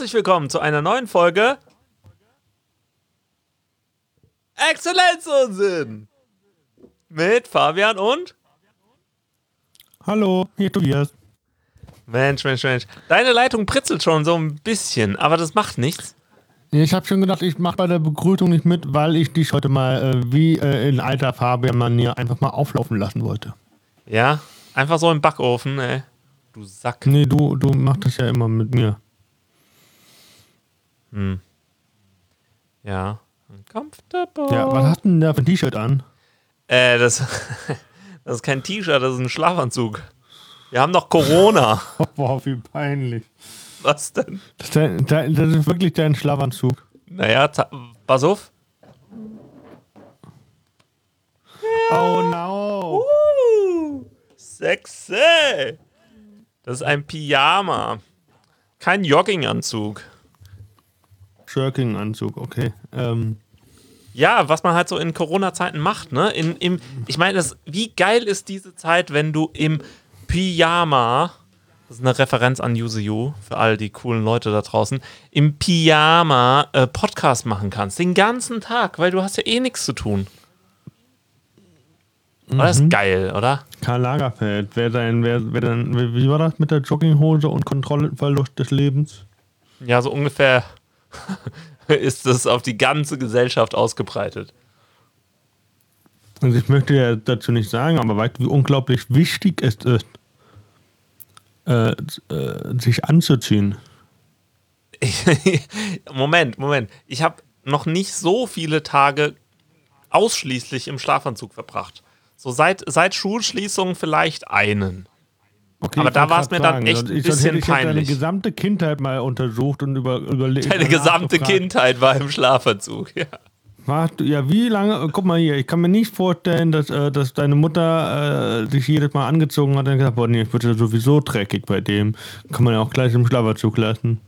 Herzlich willkommen zu einer neuen Folge Exzellenzunsinn mit Fabian und Hallo, hier Tobias. Mensch, Mensch, Mensch. Deine Leitung pritzelt schon so ein bisschen, aber das macht nichts. Ich habe schon gedacht, ich mache bei der Begrüßung nicht mit, weil ich dich heute mal äh, wie äh, in alter Fabian-Manier einfach mal auflaufen lassen wollte. Ja, einfach so im Backofen, ey. Du Sack. Nee, du, du machst das ja immer mit mir. Hm. Ja. Comfortable. Ja, was hast du denn da für ein T-Shirt an? Äh, das, das ist kein T-Shirt, das ist ein Schlafanzug. Wir haben noch Corona. Boah, wie peinlich. Was denn? Das ist, dein, dein, das ist wirklich dein Schlafanzug. Naja, pass auf. Oh no. Uh, sexy. Das ist ein Pyjama. Kein Jogginganzug. Jerking-Anzug, okay. Ähm. Ja, was man halt so in Corona-Zeiten macht, ne? In, im, ich meine, wie geil ist diese Zeit, wenn du im Pyjama, das ist eine Referenz an Use You, für all die coolen Leute da draußen, im Pyjama äh, Podcast machen kannst. Den ganzen Tag, weil du hast ja eh nichts zu tun. Mhm. Das ist geil, oder? Karl Lagerfeld, wer dein, wer, wer dann, wie war das mit der Jogginghose und Kontrollverlust des Lebens? Ja, so ungefähr ist das auf die ganze Gesellschaft ausgebreitet. Also ich möchte ja dazu nicht sagen, aber weißt du, wie unglaublich wichtig es ist, äh, äh, sich anzuziehen. Moment, Moment. Ich habe noch nicht so viele Tage ausschließlich im Schlafanzug verbracht. So seit, seit Schulschließung vielleicht einen. Okay, aber da war es mir dann echt ein bisschen ich peinlich. deine gesamte Kindheit mal untersucht und über, überlegt. Deine gesamte Kindheit war im Schlafanzug, ja. Warte, ja, wie lange? Guck mal hier, ich kann mir nicht vorstellen, dass, äh, dass deine Mutter äh, sich jedes Mal angezogen hat und gesagt, boah, nee, ich würde ja sowieso dreckig bei dem. Kann man ja auch gleich im Schlafanzug lassen.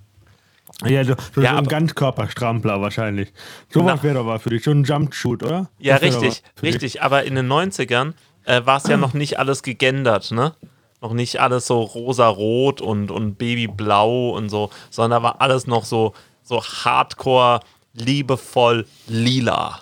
Ja, so, so, ja, so ein Ganzkörperstrampler wahrscheinlich. Sowas wäre doch was für dich, so ein Jumpshoot, oder? Ja, richtig, richtig. Dich. Aber in den 90ern äh, war es ja noch nicht alles gegendert, ne? Noch nicht alles so rosa-rot und, und babyblau und so, sondern war alles noch so, so hardcore, liebevoll lila.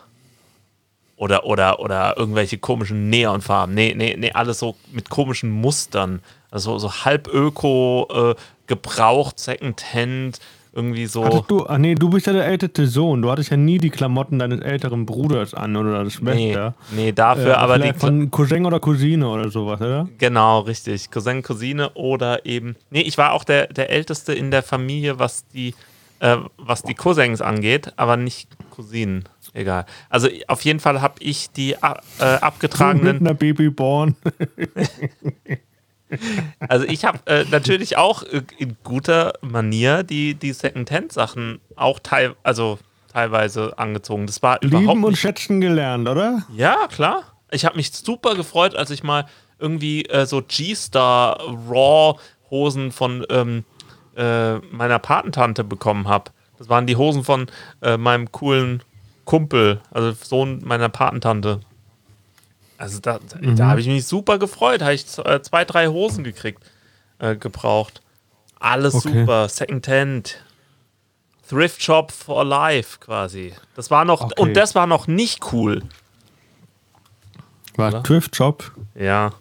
Oder, oder, oder irgendwelche komischen Neonfarben. Nee, nee, nee, alles so mit komischen Mustern. Also so halb öko, äh, gebraucht, Secondhand, irgendwie so. Hattest du, ach nee, du bist ja der älteste Sohn. Du hattest ja nie die Klamotten deines älteren Bruders an oder des Schwester. Nee, nee dafür äh, aber die. Von Cousin oder Cousine oder sowas, oder? Genau, richtig. Cousin, Cousine oder eben. Nee, ich war auch der, der Älteste in der Familie, was die, äh, was die Cousins angeht, aber nicht Cousinen. Egal. Also auf jeden Fall habe ich die äh, abgetragenen. Mit einer Babyborn. Also ich habe äh, natürlich auch äh, in guter Manier die, die Second-Hand-Sachen auch teil, also teilweise angezogen. Das war Lieben überhaupt nicht, und schätzen gelernt, oder? Ja, klar. Ich habe mich super gefreut, als ich mal irgendwie äh, so G-Star Raw Hosen von ähm, äh, meiner Patentante bekommen habe. Das waren die Hosen von äh, meinem coolen Kumpel, also Sohn meiner Patentante. Also da, mhm. da habe ich mich super gefreut. Habe ich äh, zwei, drei Hosen gekriegt, äh, gebraucht. Alles okay. super. Secondhand. Thrift Shop for Life quasi. Das war noch, okay. und das war noch nicht cool. War oder? Thrift Shop? Ja.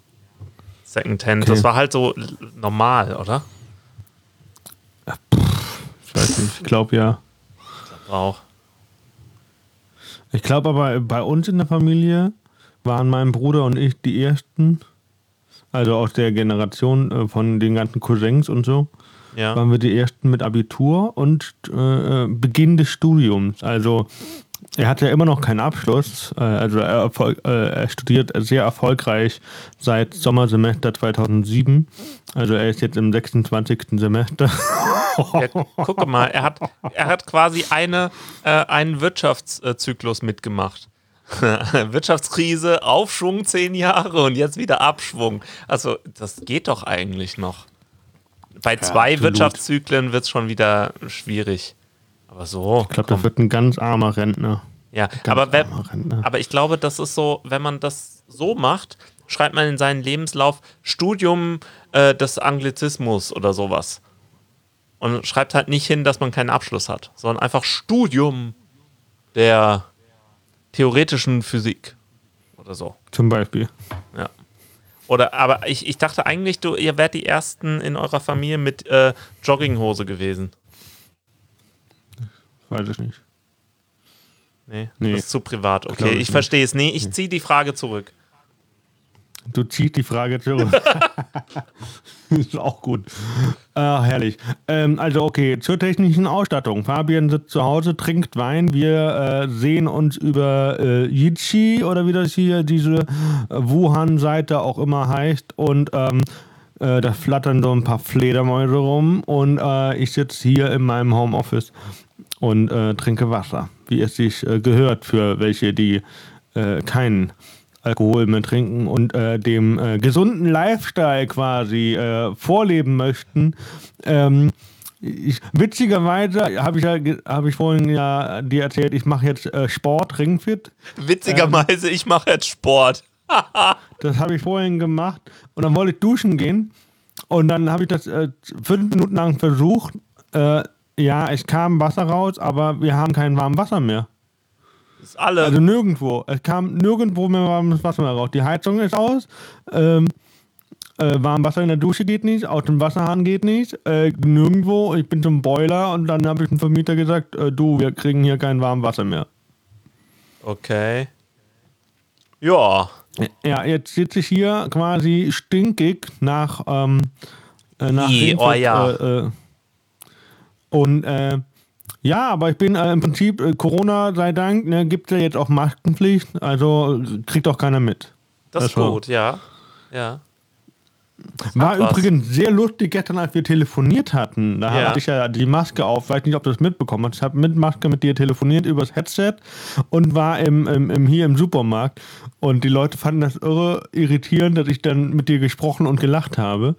Secondhand. Okay. Das war halt so normal, oder? Ich weiß nicht, ich glaube ja. Ich glaube auch. Ich glaube aber bei uns in der Familie waren mein Bruder und ich die ersten, also aus der Generation äh, von den ganzen Cousins und so, ja. waren wir die ersten mit Abitur und äh, Beginn des Studiums. Also er hat ja immer noch keinen Abschluss, äh, also er, äh, er, studiert sehr erfolgreich seit Sommersemester 2007. Also er ist jetzt im 26. Semester. Ja, guck mal, er hat, er hat quasi eine, äh, einen Wirtschaftszyklus mitgemacht. Wirtschaftskrise, Aufschwung zehn Jahre und jetzt wieder Abschwung. Also, das geht doch eigentlich noch. Bei zwei ja, Wirtschaftszyklen wird es schon wieder schwierig. Aber so. Ich glaube, das wird ein ganz armer Rentner. Ja, aber, wenn, aber ich glaube, das ist so, wenn man das so macht, schreibt man in seinen Lebenslauf Studium äh, des Anglizismus oder sowas. Und schreibt halt nicht hin, dass man keinen Abschluss hat, sondern einfach Studium der theoretischen Physik oder so. Zum Beispiel. Ja. Oder, aber ich, ich dachte eigentlich, du, ihr wärt die Ersten in eurer Familie mit äh, Jogginghose gewesen. Weiß ich nicht. Nee, nee. das ist zu privat. Okay, ich, ich verstehe es. Nee, ich ziehe die Frage zurück. Du ziehst die Frage zurück. ist auch gut. Äh, herrlich. Ähm, also, okay, zur technischen Ausstattung. Fabian sitzt zu Hause, trinkt Wein. Wir äh, sehen uns über äh, Yichi oder wie das hier diese äh, Wuhan-Seite auch immer heißt. Und ähm, äh, da flattern so ein paar Fledermäuse rum. Und äh, ich sitze hier in meinem Homeoffice und äh, trinke Wasser, wie es sich gehört für welche, die keinen Alkohol mehr trinken und äh, dem äh, gesunden Lifestyle quasi äh, vorleben möchten. Ähm, ich, witzigerweise habe ich ja habe ich vorhin ja dir erzählt, ich mache jetzt äh, Sport, Ringfit. Witzigerweise, ähm, ich mache jetzt Sport. das habe ich vorhin gemacht und dann wollte ich duschen gehen und dann habe ich das äh, fünf Minuten lang versucht. Äh, ja, es kam Wasser raus, aber wir haben kein warmes Wasser mehr. Ist alle. Also nirgendwo. Es kam nirgendwo mehr warmes Wasser mehr raus. Die Heizung ist aus. Ähm, äh, warm Wasser in der Dusche geht nicht, aus dem Wasserhahn geht nicht, äh, nirgendwo. Ich bin zum Boiler und dann habe ich dem Vermieter gesagt, äh, du, wir kriegen hier kein warmes Wasser mehr. Okay. Ja. Ja, jetzt sitze ich hier quasi stinkig nach, ähm, äh, nach I, oh ja. Äh, äh, und ja, aber ich bin äh, im Prinzip, äh, Corona sei Dank, ne, gibt es ja jetzt auch Maskenpflicht, also kriegt auch keiner mit. Das, das ist gut, ja. Ja. War übrigens sehr lustig gestern, als wir telefoniert hatten. Da ja. hatte ich ja die Maske auf. Weiß nicht, ob du das mitbekommen hast. Ich habe mit Maske mit dir telefoniert übers Headset und war im, im, im, hier im Supermarkt. Und die Leute fanden das irre irritierend, dass ich dann mit dir gesprochen und gelacht habe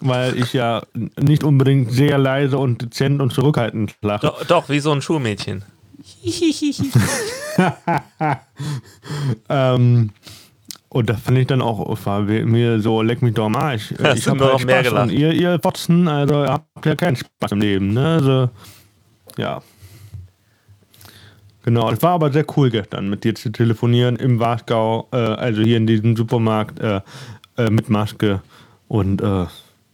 weil ich ja nicht unbedingt sehr leise und dezent und zurückhaltend lache. Doch, doch wie so ein Schulmädchen. ähm, und das fand ich dann auch, war mir so, leck mich doch am Arsch. Hast ich habe noch halt mehr gelacht. ihr, ihr Fotzen, also ihr habt ja keinen Spaß im Leben, ne? Also, ja. Genau, es war aber sehr cool gestern, mit dir zu telefonieren im Wasgau, äh, also hier in diesem Supermarkt äh, äh, mit Maske und äh,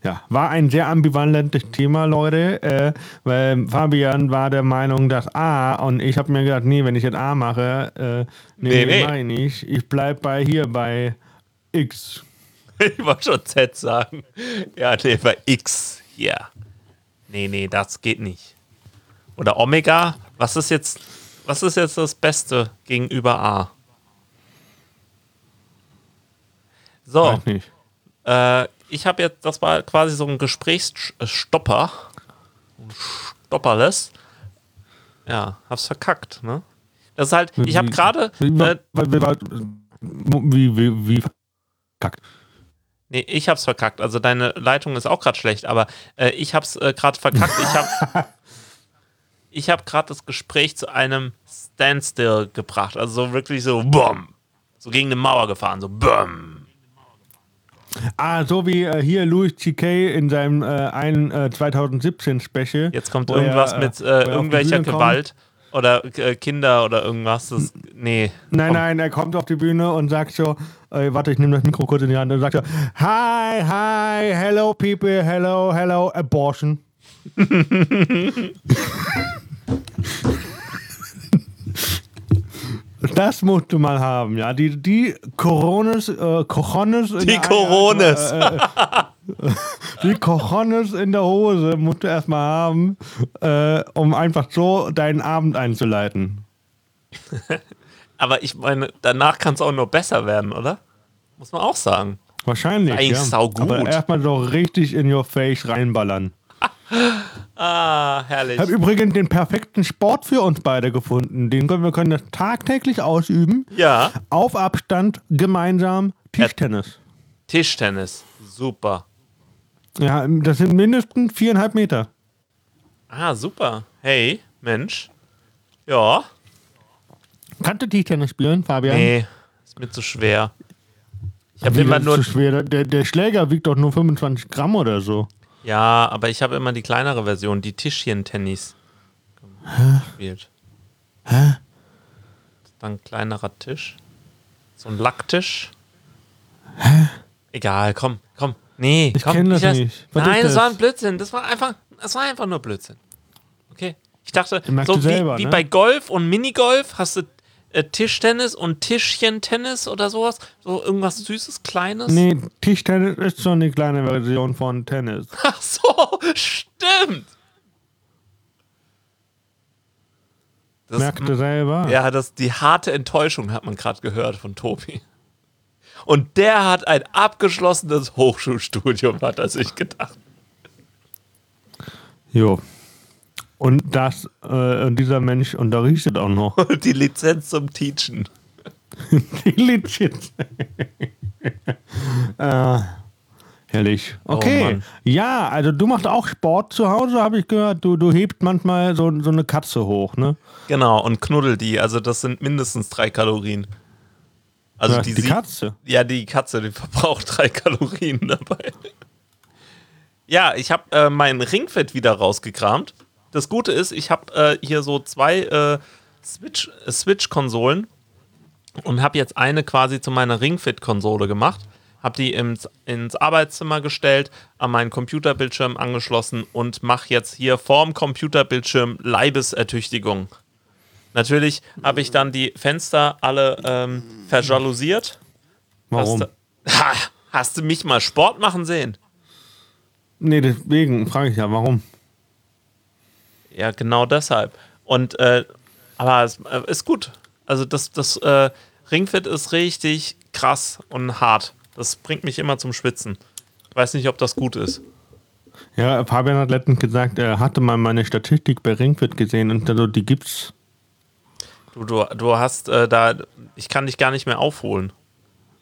ja, war ein sehr ambivalentes Thema, Leute, äh, weil Fabian war der Meinung, dass A und ich habe mir gedacht, nee, wenn ich jetzt A mache, äh, nee, nee, nee. mache ich nicht. Ich bleibe bei hier bei X. Ich wollte schon Z sagen. Ja, nee, bei X hier. Nee, nee, das geht nicht. Oder Omega, was ist jetzt, was ist jetzt das Beste gegenüber A? So. Äh, ich habe jetzt, das war quasi so ein Gesprächsstopper. Stopperless. Ja, hab's verkackt, ne? Das ist halt, ich habe gerade. Äh, wie, wie, wie verkackt? Nee, ich hab's verkackt. Also deine Leitung ist auch gerade schlecht, aber äh, ich hab's äh, gerade verkackt. Ich habe ich hab gerade das Gespräch zu einem Standstill gebracht. Also so wirklich so, bumm. So gegen eine Mauer gefahren, so, bumm. Ah, so wie äh, hier Louis C.K. in seinem äh, einen äh, 2017 Special. Jetzt kommt irgendwas er, mit äh, irgendwelcher Gewalt oder äh, Kinder oder irgendwas. Das, nee. Nein, nein, er kommt auf die Bühne und sagt so, äh, warte, ich nehme das Mikro kurz in die Hand und sagt so, hi, hi, hello people, hello, hello, abortion. Das musst du mal haben, ja. Die, die Coronas, äh, Cojones Die Corones. Äh, äh, die Cojones in der Hose musst du erstmal haben, äh, um einfach so deinen Abend einzuleiten. Aber ich meine, danach kann es auch nur besser werden, oder? Muss man auch sagen. Wahrscheinlich. Eigentlich ja. sau gut. Aber erstmal so richtig in your face reinballern. ah, herrlich. Ich habe übrigens den perfekten Sport für uns beide gefunden. Den können wir können das tagtäglich ausüben. Ja. Auf Abstand gemeinsam Tischtennis. Tischtennis, super. Ja, das sind mindestens viereinhalb Meter. Ah, super. Hey, Mensch. Ja. Kannst du Tischtennis spielen, Fabian? Nee, ist mir zu schwer. Ich habe immer nur. Zu schwer? Der, der Schläger wiegt doch nur 25 Gramm oder so. Ja, aber ich habe immer die kleinere Version, die Tischchen-Tennis gespielt. Hä? Dann ein kleinerer Tisch. So ein Lacktisch. Hä? Egal, komm, komm. Nee, Ich komm. kenn das nicht. Was Nein, ist das war das? ein Blödsinn. Das war einfach, das war einfach nur Blödsinn. Okay. Ich dachte, so selber, wie, wie ne? bei Golf und Minigolf hast du äh, Tischtennis und Tischchen-Tennis oder sowas. So irgendwas Süßes, Kleines. Nee, Tischtennis ist schon die kleine Version von Tennis. Ach so, stimmt. Das, Merkt ihr selber? Ja, das, die harte Enttäuschung hat man gerade gehört von Tobi. Und der hat ein abgeschlossenes Hochschulstudium, hat er sich gedacht. Jo. Und das, äh, und dieser Mensch unterrichtet auch noch. Die Lizenz zum Teachen. Die Lizenz. äh, herrlich. Okay. Mann. ja, also du machst auch Sport zu Hause, habe ich gehört. Du, du hebst manchmal so, so eine Katze hoch, ne? Genau, und knuddel die. Also, das sind mindestens drei Kalorien. Also, Ja, die, die Katze. Ja, die Katze, die verbraucht drei Kalorien dabei. Ja, ich habe äh, mein Ringfit wieder rausgekramt. Das Gute ist, ich habe äh, hier so zwei äh, Switch- äh, Switch-Konsolen und habe jetzt eine quasi zu meiner Ringfit-Konsole gemacht. Habe die ins, ins Arbeitszimmer gestellt, an meinen Computerbildschirm angeschlossen und mache jetzt hier vorm Computerbildschirm Leibesertüchtigung. Natürlich habe ich dann die Fenster alle ähm, verjalousiert. Warum? Hast du, ha, hast du mich mal Sport machen sehen? Nee, deswegen frage ich ja, warum? Ja, genau deshalb. Und äh, aber es äh, ist gut. Also das, das äh, Ringfit ist richtig krass und hart. Das bringt mich immer zum Schwitzen. Ich weiß nicht, ob das gut ist. Ja, Fabian hat letztens gesagt, er hatte mal meine Statistik bei Ringfit gesehen und also die gibt's. Du, du, du hast äh, da, ich kann dich gar nicht mehr aufholen.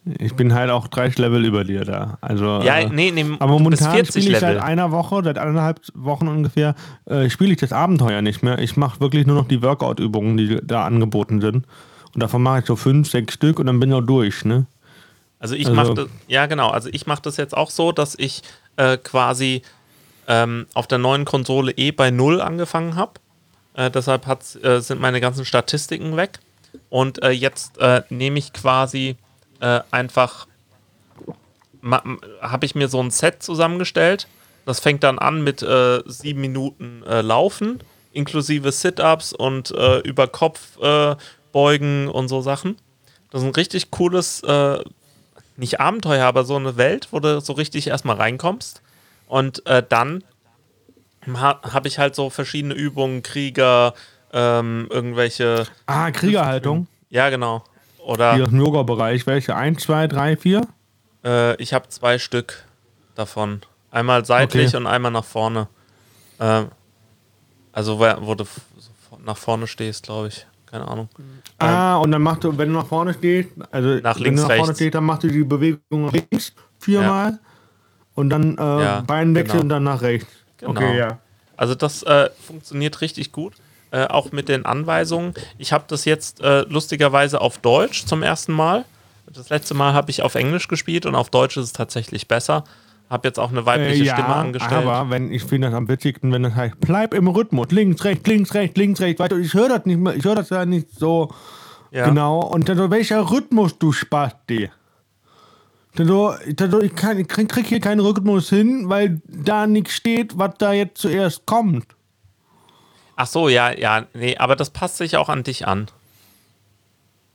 Ich bin halt auch 30 Level über dir da. Also, Ja, äh, nee, nee, aber momentan 40 spiele ich seit einer Woche, seit eineinhalb Wochen ungefähr, äh, spiele ich das Abenteuer nicht mehr. Ich mache wirklich nur noch die Workout-Übungen, die da angeboten sind. Und davon mache ich so fünf, sechs Stück und dann bin ich auch durch, ne? Also ich Also- mache das, ja genau, also ich mache das jetzt auch so, dass ich äh, quasi ähm, auf der neuen Konsole eh bei Null angefangen habe. Äh, deshalb äh, sind meine ganzen Statistiken weg. Und äh, jetzt nehme ich quasi äh, einfach, habe ich mir so ein Set zusammengestellt. Das fängt dann an mit äh, sieben Minuten äh, Laufen, inklusive Sit-Ups und äh, über Kopf äh, beugen und so Sachen. Das ist ein richtig cooles, äh, nicht Abenteuer, aber so eine Welt, wo du so richtig erstmal reinkommst. Und äh, dann ha habe ich halt so verschiedene Übungen, Krieger, ähm, irgendwelche, Ah, Kriegerhaltung. ja genau. Oder Hier im Yoga-Bereich. Welche? Eins, zwei, drei, vier? äh, ich habe zwei Stück davon. Einmal seitlich Okay. und einmal nach vorne. Ähm, also wo, du nach vorne stehst, glaube ich. Keine Ahnung. Ah, und dann machst du, wenn du nach vorne stehst, also Nach wenn links, du nach vorne stehst, dann machst du die Bewegung nach links viermal und dann äh, Ja, Bein wechseln genau. und dann nach rechts. Genau. Okay, ja. Also das äh, funktioniert richtig gut. Äh, auch mit den Anweisungen. Ich habe das jetzt äh, lustigerweise auf Deutsch zum ersten Mal. Das letzte Mal habe ich auf Englisch gespielt und auf Deutsch ist es tatsächlich besser. Habe jetzt auch eine weibliche Äh, ja, Stimme angestellt. aber wenn ich finde das am witzigsten, wenn das heißt, bleib im Rhythmus, links, rechts, links, rechts, links, rechts, weiter. Ich höre das nicht mehr, ich höre das ja nicht so ja. genau. Und dann so, welcher Rhythmus du Spasti? Dann so, dann so, ich, kann, ich krieg, krieg hier keinen Rhythmus hin, weil da nichts steht, was da jetzt zuerst kommt. Ach so, ja, ja, nee, aber das passt sich auch an dich an.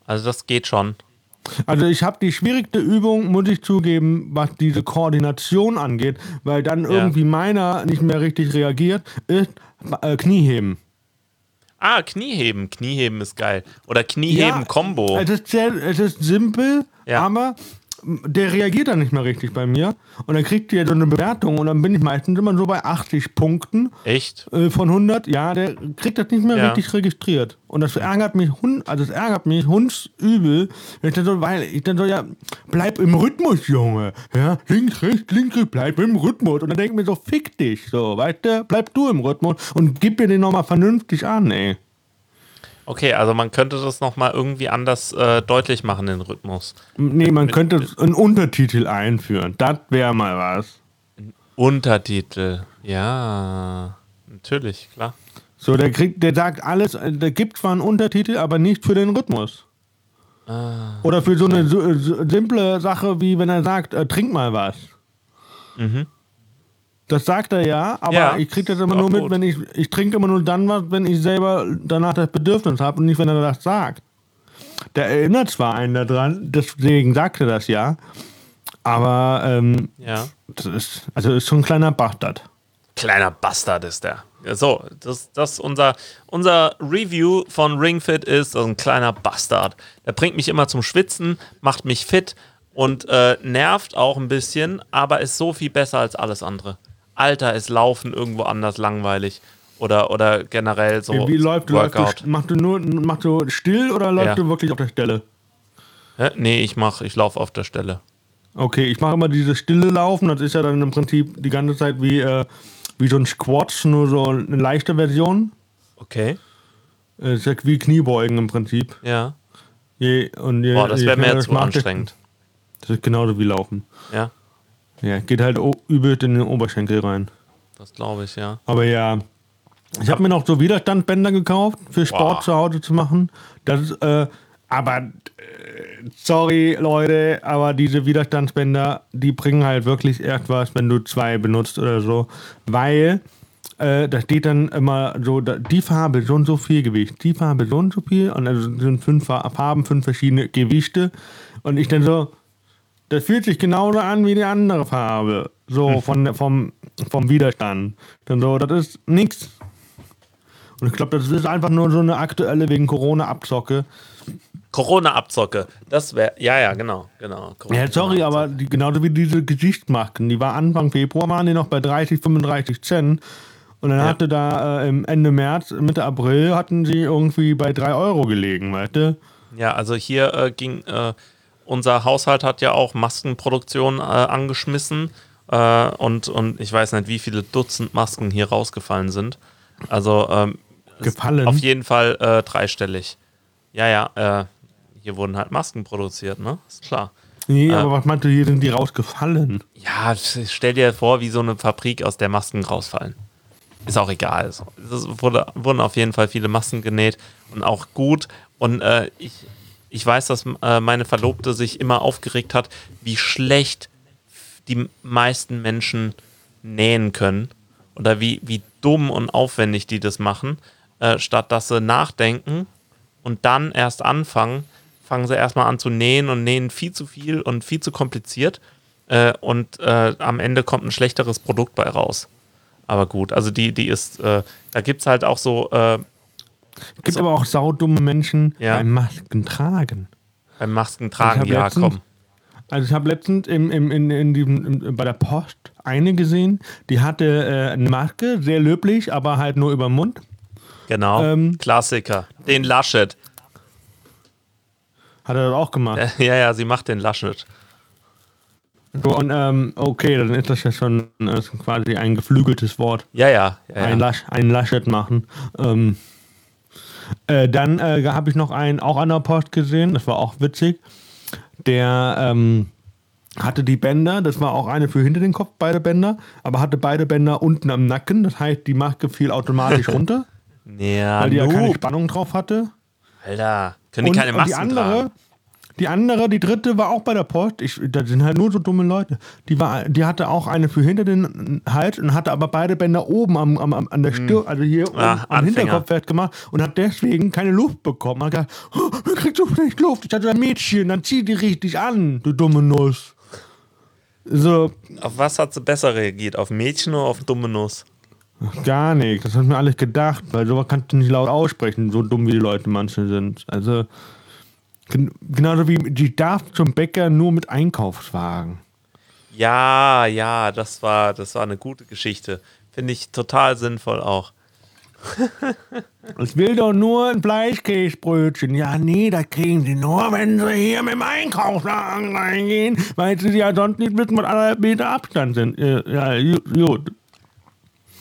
Also das geht schon. Also ich habe die schwierigste Übung, muss ich zugeben, was diese Koordination angeht, weil dann irgendwie meiner nicht mehr richtig reagiert, ist äh, Knieheben. Ah, Knieheben. Knieheben ist geil. Oder Knieheben-Kombo. Es ist, sehr, es ist simpel, Ja. aber der reagiert dann nicht mehr richtig bei mir. Und dann kriegt ihr so eine Bewertung und dann bin ich meistens immer so bei 80 Punkten Echt? äh, von 100. Ja, der kriegt das nicht mehr Ja. richtig registriert. Und das ärgert mich, hund, also das ärgert mich hundsübel. Ich dann so, weil ich dann so, ja, bleib im Rhythmus, Junge. Ja, links, rechts, links, rechts, bleib im Rhythmus. Und dann denke ich mir so, fick dich, so, weißt du, bleib du im Rhythmus und gib mir den nochmal vernünftig an, ey. Okay, also man könnte das nochmal irgendwie anders äh, deutlich machen, den Rhythmus. Nee, man könnte einen Untertitel einführen. Das wäre mal was. Untertitel, ja, natürlich, klar. So, der kriegt, der sagt alles, der gibt zwar einen Untertitel, aber nicht für den Rhythmus. Ah, Oder für so eine so, so simple Sache, wie wenn er sagt, äh, trink mal was. Mhm. Das sagt er ja, aber Ja, ich kriege das immer nur mit, wenn ich, ich trinke immer nur dann was, wenn ich selber danach das Bedürfnis habe und nicht, wenn er das sagt. Der erinnert zwar einen daran, deswegen sagt er das ja, aber ähm, ja. das ist, also ist schon ein kleiner Bastard. Kleiner Bastard ist der. So, das, das unser, unser Review von Ring Fit ist ein kleiner Bastard. Der bringt mich immer zum Schwitzen, macht mich fit und äh, nervt auch ein bisschen, aber ist so viel besser als alles andere. Alter, ist Laufen irgendwo anders langweilig. Oder, oder generell so Wie läuft du? Läufst Workout. du machst du nur machst du still oder läufst Ja. du wirklich auf der Stelle? Hä? Nee, ich mach, ich laufe auf der Stelle. Okay, ich mache immer dieses stille Laufen, das ist ja dann im Prinzip die ganze Zeit wie, äh, wie so ein Squat, nur so eine leichte Version. Okay. Äh, ist ja wie Kniebeugen im Prinzip. Ja. Je, und je, Boah, das wäre mir schneller zu das anstrengend. Das ist genauso wie Laufen. Ja, Ja, geht halt übel in den Oberschenkel rein. das glaube ich, ja. Aber ja, ich habe mir noch so Widerstandbänder gekauft, für Sport Boah. zu Hause zu machen. Das ist, äh, aber, äh, sorry Leute, aber diese Widerstandsbänder, die bringen halt wirklich erst was, wenn du zwei benutzt oder so. Weil, äh, da steht dann immer so, da, die Farbe so und so viel Gewicht, die Farbe so und so viel. Und also sind fünf Fa- Farben, fünf verschiedene Gewichte. Und ich dann so, das fühlt sich genauso an wie die andere Farbe. So von, der- vom, vom Widerstand. Dann so, das ist nix. Und ich glaube, das ist einfach nur so eine aktuelle wegen Corona-Abzocke. Corona-Abzocke. Das wäre, ja, ja, genau, genau. Ja, sorry, aber die, genauso wie diese Gesichtsmasken, die war Anfang Februar, waren die noch bei 30, 35 Cent. Und dann Ja. hatte da äh, Ende März, Mitte April, hatten sie irgendwie bei 3 Euro gelegen, weißt du? Ja, also hier äh, ging, äh, unser Haushalt hat ja auch Maskenproduktion äh, angeschmissen äh, und, und ich weiß nicht, wie viele Dutzend Masken hier rausgefallen sind. Also ähm, Gefallen? auf jeden Fall äh, dreistellig. Ja, ja, äh, hier wurden halt Masken produziert, ne? Ist klar. Nee, Ah. aber was meinst du, hier sind die rausgefallen? Ja, stell dir vor, wie so eine Fabrik, aus der Masken rausfallen. Ist auch egal. Es es wurde, wurden auf jeden Fall viele Masken genäht und auch gut. Und äh, ich, ich weiß, dass äh, meine Verlobte sich immer aufgeregt hat, wie schlecht die meisten Menschen nähen können oder wie, wie dumm und aufwendig die das machen, äh, statt dass sie nachdenken und dann erst anfangen, fangen sie erstmal an zu nähen und nähen viel zu viel und viel zu kompliziert äh, und äh, am Ende kommt ein schlechteres Produkt bei raus. Aber gut, also die, die ist, äh, da gibt es halt auch so äh, Gibt aber auch saudumme Menschen, Ja. die Masken tragen. beim Ich Maskentragen, hab ja, letztens- komm. Also ich habe letztens im, im, in, in diesem, im, bei der Post eine gesehen, die hatte äh, eine Maske, sehr löblich, aber halt nur über den Mund. Genau. Ähm, Klassiker. Den Laschet. Hat er das auch gemacht. Ja, ja, sie macht den Laschet. So, und ähm, okay, dann ist das ja schon äh, ist quasi ein geflügeltes Wort. Ja, ja. ja, Ein, ja. Lasch, ein Laschet machen. Ähm, äh, dann äh, habe ich noch einen auch an der Post gesehen, das war auch witzig. Der ähm, hatte die Bänder, das war auch eine für hinter den Kopf, beide Bänder, aber hatte beide Bänder unten am Nacken. Das heißt, die Maske fiel automatisch runter, Ja, weil die ja keine. Spannung drauf hatte. Alter, können die Und, keine und Masken die andere, tragen? Die andere, die dritte war auch bei der Post. Ich, das sind halt nur so dumme Leute. Die, war, die hatte auch eine für hinter den Hals und hatte aber beide Bänder oben am, am, am, an der Stirn, also hier Ah, am. Hinterkopf festgemacht und hat deswegen keine Luft bekommen. Hat gesagt, oh, man kriegt so schlecht Luft. Ich hatte ein Mädchen, dann zieh die richtig an, du dumme Nuss. So, Auf was hat sie besser reagiert? Auf Mädchen oder auf dumme Nuss? gar nicht. Das hat mir alles gedacht, weil sowas kannst du nicht laut aussprechen, so dumm wie die Leute manche sind. Also, gen genauso wie die darf zum Bäcker nur mit Einkaufswagen. Ja, ja, das war, das war eine gute Geschichte. Finde ich total sinnvoll auch. Ich will doch nur ein Fleischkäsebrötchen. Ja, nee, das kriegen sie nur, wenn sie hier mit dem Einkaufswagen reingehen, weil sie ja sonst nicht wissen, was anderthalb Meter Abstand sind. Äh, Ja, gut.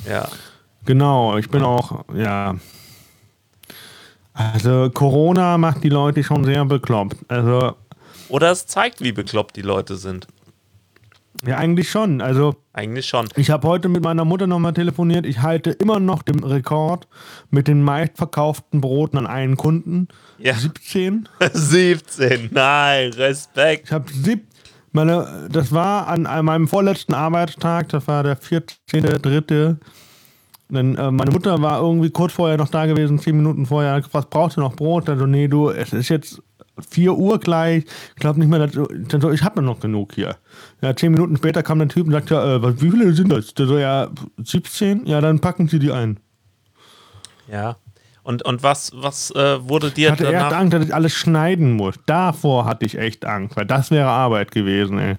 Ja. Genau, ich bin auch, ja. Also, Corona macht die Leute schon sehr bekloppt. Also, Oder es zeigt, wie bekloppt die Leute sind. Ja, eigentlich schon. Also eigentlich schon. Ich habe heute mit meiner Mutter nochmal telefoniert. Ich halte immer noch den Rekord mit den meistverkauften Broten an einen Kunden. Ja. 17. 17, nein, Respekt. Ich habe sieb meine, das war an, an, meinem vorletzten Arbeitstag, das war der 14.3. Dann, äh, meine Mutter war irgendwie kurz vorher noch da gewesen, zehn Minuten vorher. Was brauchst du noch Brot? Also, nee, du, es ist jetzt 4 Uhr gleich. Ich glaube nicht mehr, dass, dann so, ich habe noch genug hier. Ja, zehn Minuten später kam der Typ und sagte, äh, wie viele sind das? Der so, ja, 17? Ja, dann packen Sie die ein. Ja. Und, und was, was äh, wurde dir ich hatte danach... erst Angst, dass ich alles schneiden muss. Davor hatte ich echt Angst, weil das wäre Arbeit gewesen, ey.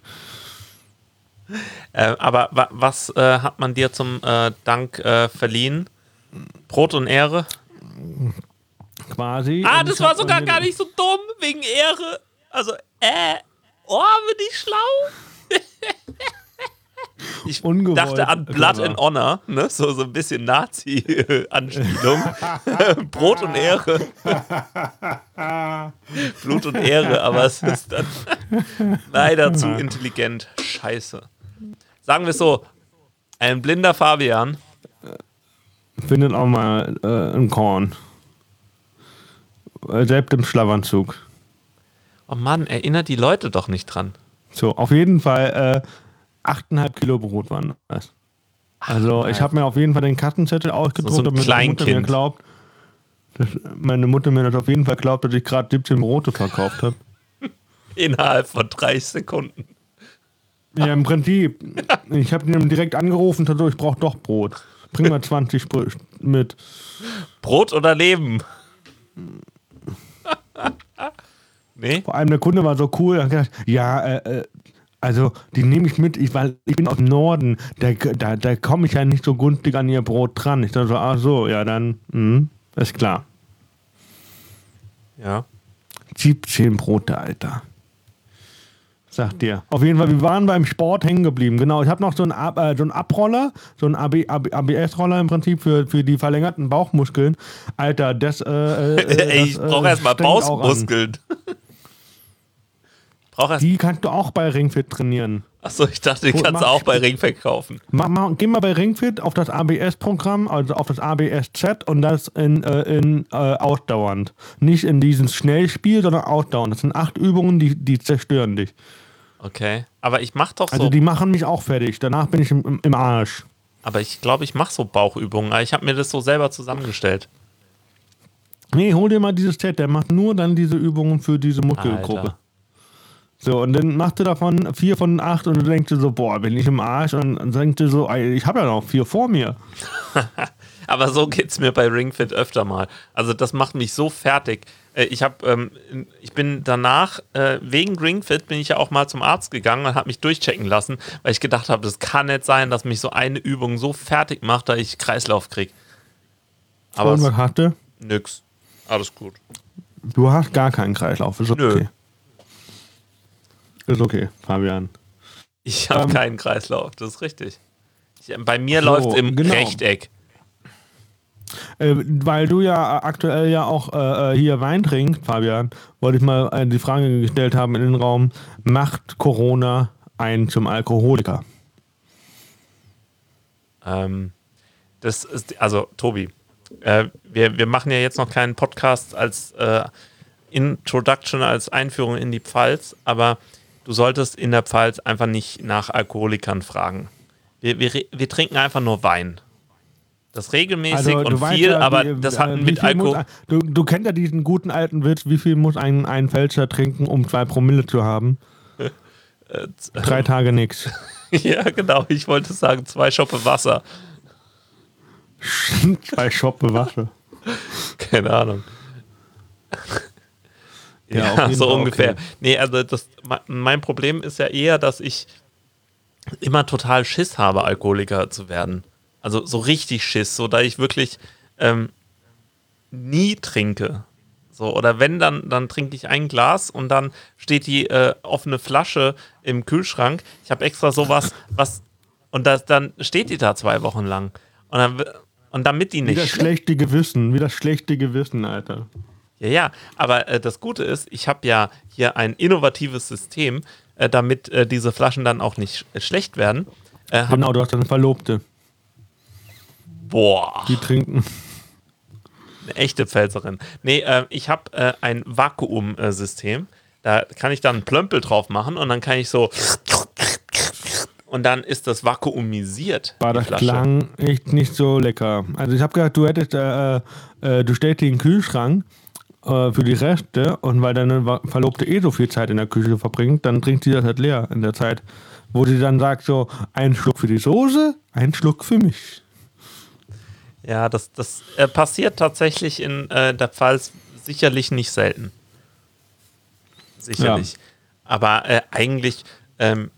Äh, aber wa was äh, hat man dir zum äh, Dank äh, verliehen? Brot und Ehre? quasi. Ah, das war sogar gar nicht so dumm, wegen Ehre. Also, äh, oh, bin ich schlau? ich Ungewollt. dachte an Blood and Honor, ne? so, so ein bisschen Nazi-Anspielung. Brot und Ehre. Blut und Ehre, aber es ist dann leider zu intelligent. Scheiße. Sagen wir es so: Ein blinder Fabian findet auch mal äh, ein Korn. Äh, selbst im Schlafanzug. Oh Mann, erinnert die Leute doch nicht dran. So, auf jeden Fall äh, 8,5 Kilo Brot waren das. Also, ich habe mir auf jeden Fall den Kassenzettel ausgedruckt, so, so damit meine Mutter mir glaubt, dass meine Mutter mir das auf jeden Fall glaubt, dass ich gerade 17 Brote verkauft habe. Innerhalb von 30 Sekunden. Ja, im Prinzip. Ich habe ihn direkt angerufen und gesagt, ich brauche doch Brot. Bring mal 20 mit. Brot oder Leben? nee. Vor allem der Kunde war so cool, hat ja, äh, äh, also die nehme ich mit, ich, weil ich bin aus dem Norden, da, da, da komme ich ja nicht so günstig an ihr Brot dran. Ich dachte so, ach so, ja dann, mh, ist klar. Ja. 17 Brote, Alter sagt dir. Auf jeden Fall, wir waren beim Sport hängen geblieben. Genau, ich habe noch so einen, Ab, äh, so einen Abroller, so einen AB, AB, ABS-Roller im Prinzip für, für die verlängerten Bauchmuskeln. Alter, das. Äh, äh, Ey, ich brauche äh, erstmal Bauchmuskeln. die kannst du auch bei Ringfit trainieren. Achso, ich dachte, die kannst du auch bei Ringfit kaufen. Mach, mach, geh mal bei Ringfit auf das ABS-Programm, also auf das ABS-Z und das in, äh, in äh, ausdauernd. Nicht in diesem Schnellspiel, sondern ausdauernd. Das sind acht Übungen, die, die zerstören dich. Okay. Aber ich mach doch so. Also die machen mich auch fertig. Danach bin ich im, im Arsch. Aber ich glaube, ich mache so Bauchübungen. Ich habe mir das so selber zusammengestellt. Nee, hol dir mal dieses Set. Der macht nur dann diese Übungen für diese Muskelgruppe. Alter. So, und dann machst du davon vier von acht und du denkst dir so, boah, bin ich im Arsch. Und dann denkst du so, ich habe ja noch vier vor mir. Aber so geht es mir bei Ringfit öfter mal. Also das macht mich so fertig. Äh, ich habe, ähm, ich bin danach äh, wegen Ringfit bin ich ja auch mal zum Arzt gegangen und habe mich durchchecken lassen, weil ich gedacht habe, das kann nicht sein, dass mich so eine Übung so fertig macht, dass ich Kreislauf kriege. Aber und was hatte? Nix. Alles gut. Du hast gar keinen Kreislauf, ist okay. Nö. Ist okay, Fabian. Ich habe ähm, keinen Kreislauf, das ist richtig. Ich, bei mir so, läuft im genau. Rechteck. Äh, weil du ja aktuell ja auch äh, äh, hier Wein trinkst, Fabian, wollte ich mal äh, die Frage gestellt haben in den Raum: Macht Corona einen zum Alkoholiker? Ähm, das ist, also, Tobi, äh, wir, wir machen ja jetzt noch keinen Podcast als äh, Introduction, als Einführung in die Pfalz, aber du solltest in der Pfalz einfach nicht nach Alkoholikern fragen. Wir, wir, wir trinken einfach nur Wein. Das regelmäßig also, und viel, ja, aber wie, das hat äh, mit Alkohol. Du, du kennst ja diesen guten alten Witz, wie viel muss ein, ein Fälscher trinken, um zwei Promille zu haben? Drei Tage nix. ja, genau. Ich wollte sagen, zwei Schoppe Wasser. zwei Schoppe Wasser. Keine Ahnung. Ja, ja so Fall, ungefähr. Okay. Nee, also das, mein Problem ist ja eher, dass ich immer total Schiss habe, Alkoholiker zu werden. Also so richtig Schiss, so da ich wirklich ähm, nie trinke. So, oder wenn, dann, dann trinke ich ein Glas und dann steht die äh, offene Flasche im Kühlschrank. Ich habe extra sowas, was. Und das, dann steht die da zwei Wochen lang. Und, dann, und damit die nicht. Wie das schlechte Gewissen, wie das schlechte Gewissen, Alter. Ja, ja, aber äh, das Gute ist, ich habe ja hier ein innovatives System, äh, damit äh, diese Flaschen dann auch nicht sch äh, schlecht werden. Äh, genau, du hast eine Verlobte. Boah. Die trinken. Eine echte Pfälzerin. Nee, äh, ich habe ein Vakuumsystem. Da kann ich dann einen Plömpel drauf machen und dann kann ich so und dann ist das vakuumisiert. War das klang echt nicht so lecker. Also ich habe gedacht, du hättest, äh, äh, du stellst den Kühlschrank äh, für die Reste und weil deine Verlobte eh so viel Zeit in der Küche verbringt, dann trinkt sie das halt leer in der Zeit, wo sie dann sagt so, ein Schluck für die Soße, ein Schluck für mich. Ja, das, das äh, passiert tatsächlich in äh, der Pfalz sicherlich nicht selten. Sicherlich. Ja. Aber äh, eigentlich, ähm,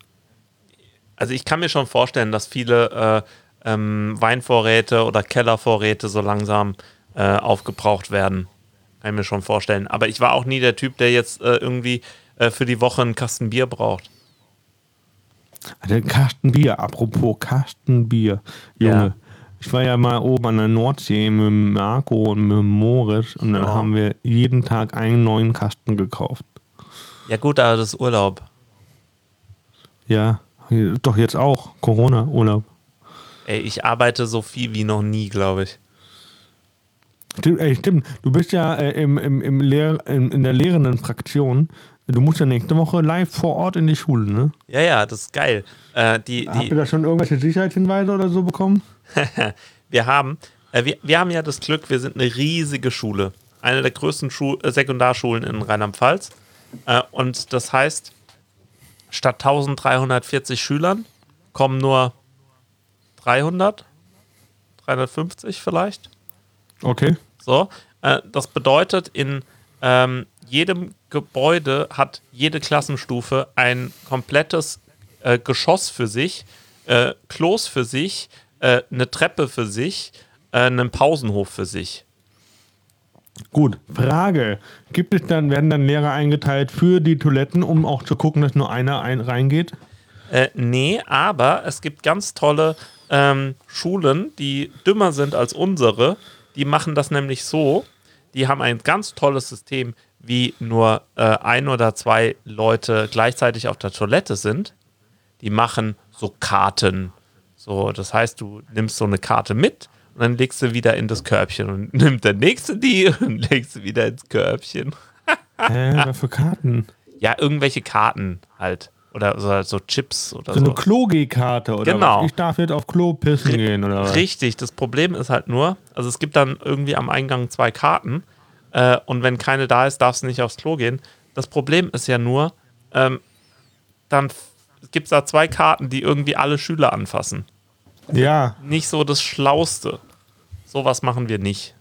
also ich kann mir schon vorstellen, dass viele äh, ähm, Weinvorräte oder Kellervorräte so langsam äh, aufgebraucht werden. Kann ich mir schon vorstellen. Aber ich war auch nie der Typ, der jetzt äh, irgendwie äh, für die Woche einen Kasten Bier braucht. Kasten Bier, apropos Kasten Bier, Junge. Ja. Ich war ja mal oben an der Nordsee mit Marco und mit Moritz und dann oh. haben wir jeden Tag einen neuen Kasten gekauft. Ja gut, aber das ist Urlaub. Ja, doch jetzt auch. Corona-Urlaub. Ey, ich arbeite so viel wie noch nie, glaube ich. Stimmt, ey, stimmt. Du bist ja äh, im, im, im Lehr in, in der lehrenden Fraktion. Du musst ja nächste Woche live vor Ort in die Schule, ne? Ja, ja, das ist geil. Äh, die, Habt ihr da schon irgendwelche Sicherheitshinweise oder so bekommen? wir haben, äh, wir, wir haben ja das Glück, wir sind eine riesige Schule. Eine der größten Schu äh, Sekundarschulen in Rheinland-Pfalz. Äh, und das heißt, statt 1340 Schülern kommen nur 300, 350 vielleicht. Okay. So, äh, das bedeutet, in ähm, jedem Gebäude hat jede Klassenstufe ein komplettes äh, Geschoss für sich, äh, Klos für sich, äh, eine Treppe für sich, äh, einen Pausenhof für sich. Gut, Frage. Gibt es dann, werden dann Lehrer eingeteilt für die Toiletten, um auch zu gucken, dass nur einer ein, reingeht? Äh, nee, aber es gibt ganz tolle ähm, Schulen, die dümmer sind als unsere, die machen das nämlich so, die haben ein ganz tolles System, wie nur äh, ein oder zwei Leute gleichzeitig auf der Toilette sind. Die machen so Karten. So, das heißt, du nimmst so eine Karte mit und dann legst du wieder in das Körbchen und nimmt der nächste die und legst du wieder ins Körbchen. Hä, was für Karten? Ja, irgendwelche Karten halt. Oder so, so Chips oder so. So eine Klo-G-Karte oder genau. Was? Ich darf jetzt auf Klo pissen R gehen oder was? Richtig, das Problem ist halt nur, also es gibt dann irgendwie am Eingang zwei Karten äh, und wenn keine da ist, darfst du nicht aufs Klo gehen. Das Problem ist ja nur, ähm, dann gibt es da zwei Karten, die irgendwie alle Schüler anfassen. Ja. Nicht so das Schlauste. Sowas machen wir nicht.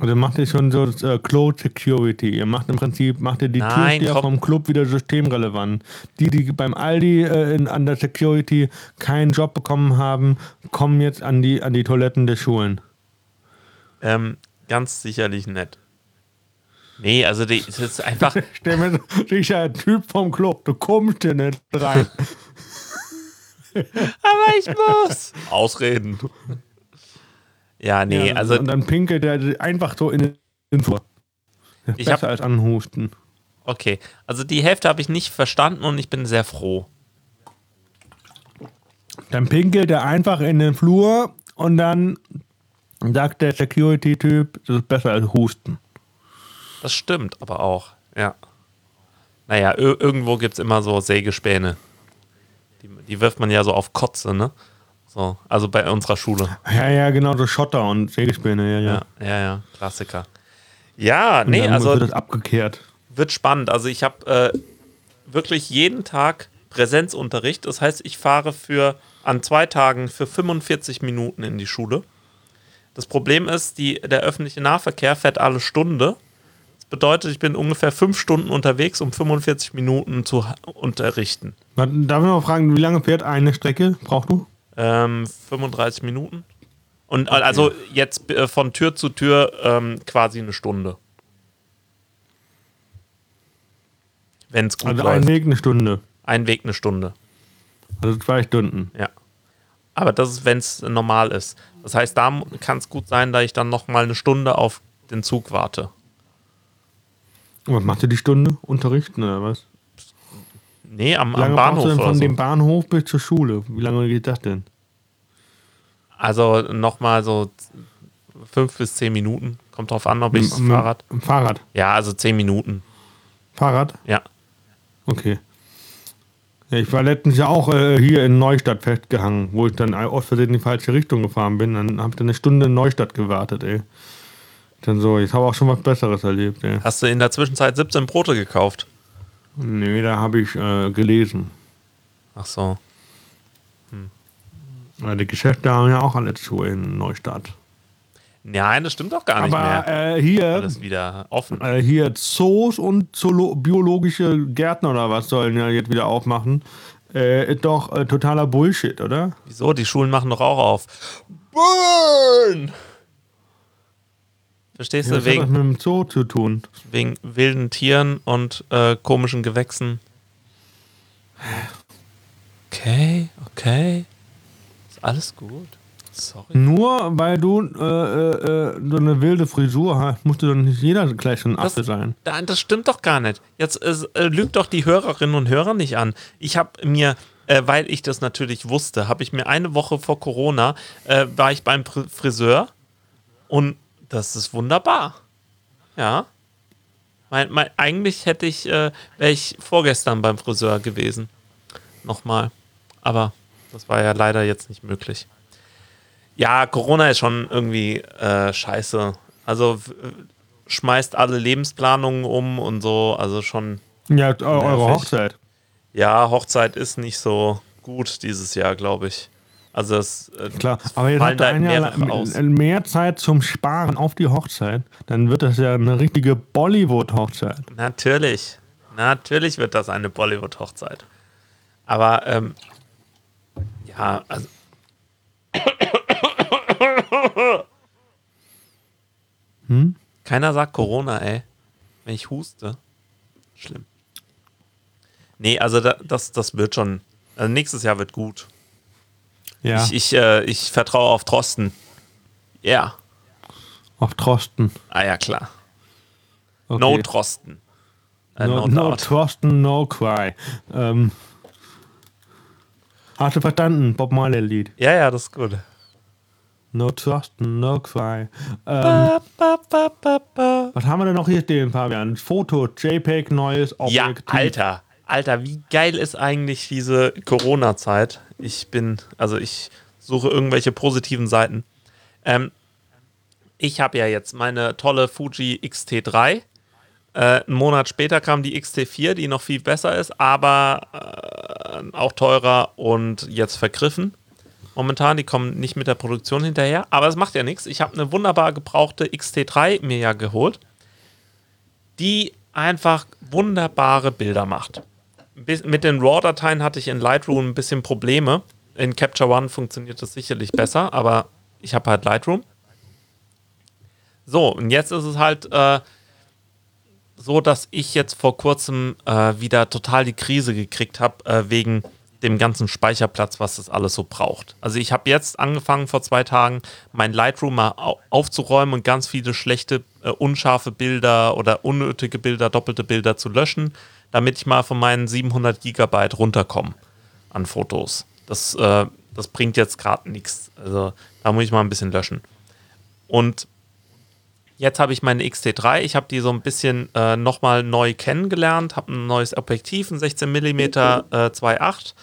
Also macht ihr schon so äh, Cloud Security. Ihr macht im Prinzip, macht ihr die Nein, Türsteher vom Club wieder systemrelevant. Die, die beim Aldi äh, in, an der Security keinen Job bekommen haben, kommen jetzt an die, an die Toiletten der Schulen. Ähm, ganz sicherlich nett. Nee, also die, das ist einfach. Stell mir sicher ein Typ vom Club, du kommst hier nicht rein. Aber ich muss. Ausreden. Ja, nee, ja, also. Und dann pinkelt er einfach so in den Flur. Ich Besser hab, als anhusten. Okay, also die Hälfte habe ich nicht verstanden und ich bin sehr froh. Dann pinkelt er einfach in den Flur und dann sagt der Security-Typ, das ist besser als Husten. Das stimmt aber auch, ja. Naja, irgendwo gibt es immer so Sägespäne. Die, die wirft man ja so auf Kotze, ne? So, also bei unserer Schule. Ja, ja, genau, so Schotter und Sägespäne, ja, ja. Ja, ja, ja Klassiker. Ja, nee, also. wird das abgekehrt. Wird spannend. Also ich habe äh, wirklich jeden Tag Präsenzunterricht. Das heißt, ich fahre für an zwei Tagen für 45 Minuten in die Schule. Das Problem ist, die, der öffentliche Nahverkehr fährt alle Stunde. Das bedeutet, ich bin ungefähr fünf Stunden unterwegs, um 45 Minuten zu unterrichten. Darf ich mal fragen, wie lange fährt eine Strecke? Brauchst du? Ähm, 35 Minuten. Und okay. also jetzt äh, von Tür zu Tür ähm, quasi eine Stunde. Wenn es gut also läuft. ein Weg eine Stunde. Ein Weg eine Stunde. Also zwei Stunden. Ja. Aber das ist, wenn es normal ist. Das heißt, da kann es gut sein, da ich dann noch mal eine Stunde auf den Zug warte. Und was macht ihr die Stunde? Unterrichten oder was? Nee, am, am Bahnhof denn von so. dem Bahnhof bis zur Schule? Wie lange geht das denn? Also nochmal so fünf bis zehn Minuten. Kommt drauf an, ob ich Mit- Fahrrad. dem Fahrrad. Ja, also zehn Minuten. Fahrrad? Ja. Okay. Ich war letztens ja auch äh, hier in Neustadt festgehangen, wo ich dann aus Versehen in die falsche Richtung gefahren bin. Dann habe ich dann eine Stunde in Neustadt gewartet, ey. Dann so, ich habe auch schon was Besseres erlebt, ey. Hast du in der Zwischenzeit 17 Brote gekauft? Nee, da habe ich äh, gelesen. Ach so. Weil die Geschäfte haben ja auch alle zu in Neustadt. Nein, das stimmt doch gar nicht Aber mehr. äh, hier, Alles wieder offen. äh, hier Zoos und Zoolo biologische Gärtner oder was sollen ja jetzt wieder aufmachen. Äh, ist doch äh, totaler Bullshit, oder? Wieso? Die Schulen machen doch auch auf. Burn! Verstehst Ja, du? was hat das Wegen, mit dem Zoo zu tun? wegen wilden Tieren und äh, komischen Gewächsen. Okay, okay. Ist alles gut. Sorry. Nur weil du äh, äh, äh, so eine wilde Frisur hast, musste doch nicht jeder gleich so ein Affe sein. Nein, das stimmt doch gar nicht. Jetzt äh, lügt doch die Hörerinnen und Hörer nicht an. Ich habe mir, äh, weil ich das natürlich wusste, habe ich mir eine Woche vor Corona, äh, war ich beim Fr- Friseur und das ist wunderbar. Ja. Mein, mein, eigentlich hätte ich, äh, wäre ich vorgestern beim Friseur gewesen. Nochmal. Aber das war ja leider jetzt nicht möglich. Ja, Corona ist schon irgendwie äh, scheiße. Also schmeißt alle Lebensplanungen um und so. Also schon, Ja, eu- eure Nervig. Hochzeit. ja, Hochzeit ist nicht so gut dieses Jahr, glaube ich. Also es äh, Klar, aber jetzt mehrere aus. lang- mehr Zeit zum Sparen auf die Hochzeit. Dann wird das ja eine richtige Bollywood-Hochzeit. Natürlich. Natürlich wird das eine Bollywood-Hochzeit. Aber, ähm, ja, also. Keiner sagt Corona, ey. Wenn ich huste. Schlimm. Nee, also da, das, das wird schon. Also nächstes Jahr wird gut. Ja, Ich, ich, äh, ich vertraue auf Trosten. Ja. auf Trosten. Ah ja, klar. Okay. No Trosten. Äh, no, no, no. Trosten, no cry. Ähm, hast du verstanden? Bob Marley-Lied. Ja, ja, das ist gut. No Trosten, no cry. Ähm, Ba, ba, ba, was haben wir denn noch hier stehen, Fabian? Foto, JPEG, neues Ja, Objektiv. Alter. Alter, wie geil ist eigentlich diese Corona-Zeit? Ich bin, also ich suche irgendwelche positiven Seiten. Ähm, ich habe ja jetzt meine tolle Fuji XT3. Äh, einen Monat später kam die XT4, die noch viel besser ist, aber äh, auch teurer und jetzt vergriffen. Momentan, die kommen nicht mit der Produktion hinterher, aber es macht ja nichts. Ich habe eine wunderbar gebrauchte XT3 mir ja geholt, die einfach wunderbare Bilder macht. Mit den RAW-Dateien hatte ich in Lightroom ein bisschen Probleme. In Capture One funktioniert das sicherlich besser, aber ich habe halt Lightroom. So, und jetzt ist es halt äh, so, dass ich jetzt vor kurzem äh, wieder total die Krise gekriegt habe, äh, wegen dem ganzen Speicherplatz, was das alles so braucht. Also ich habe jetzt angefangen vor zwei Tagen, mein Lightroom mal au aufzuräumen und ganz viele schlechte, äh, unscharfe Bilder oder unnötige Bilder, doppelte Bilder zu löschen, damit ich mal von meinen 700 Gigabyte runterkomme an Fotos. Das, äh, das bringt jetzt gerade nichts. Also da muss ich mal ein bisschen löschen. Und Jetzt habe ich meine XT3. Ich habe die so ein bisschen äh, nochmal neu kennengelernt. Habe ein neues Objektiv, ein 16 mm äh, 2.8.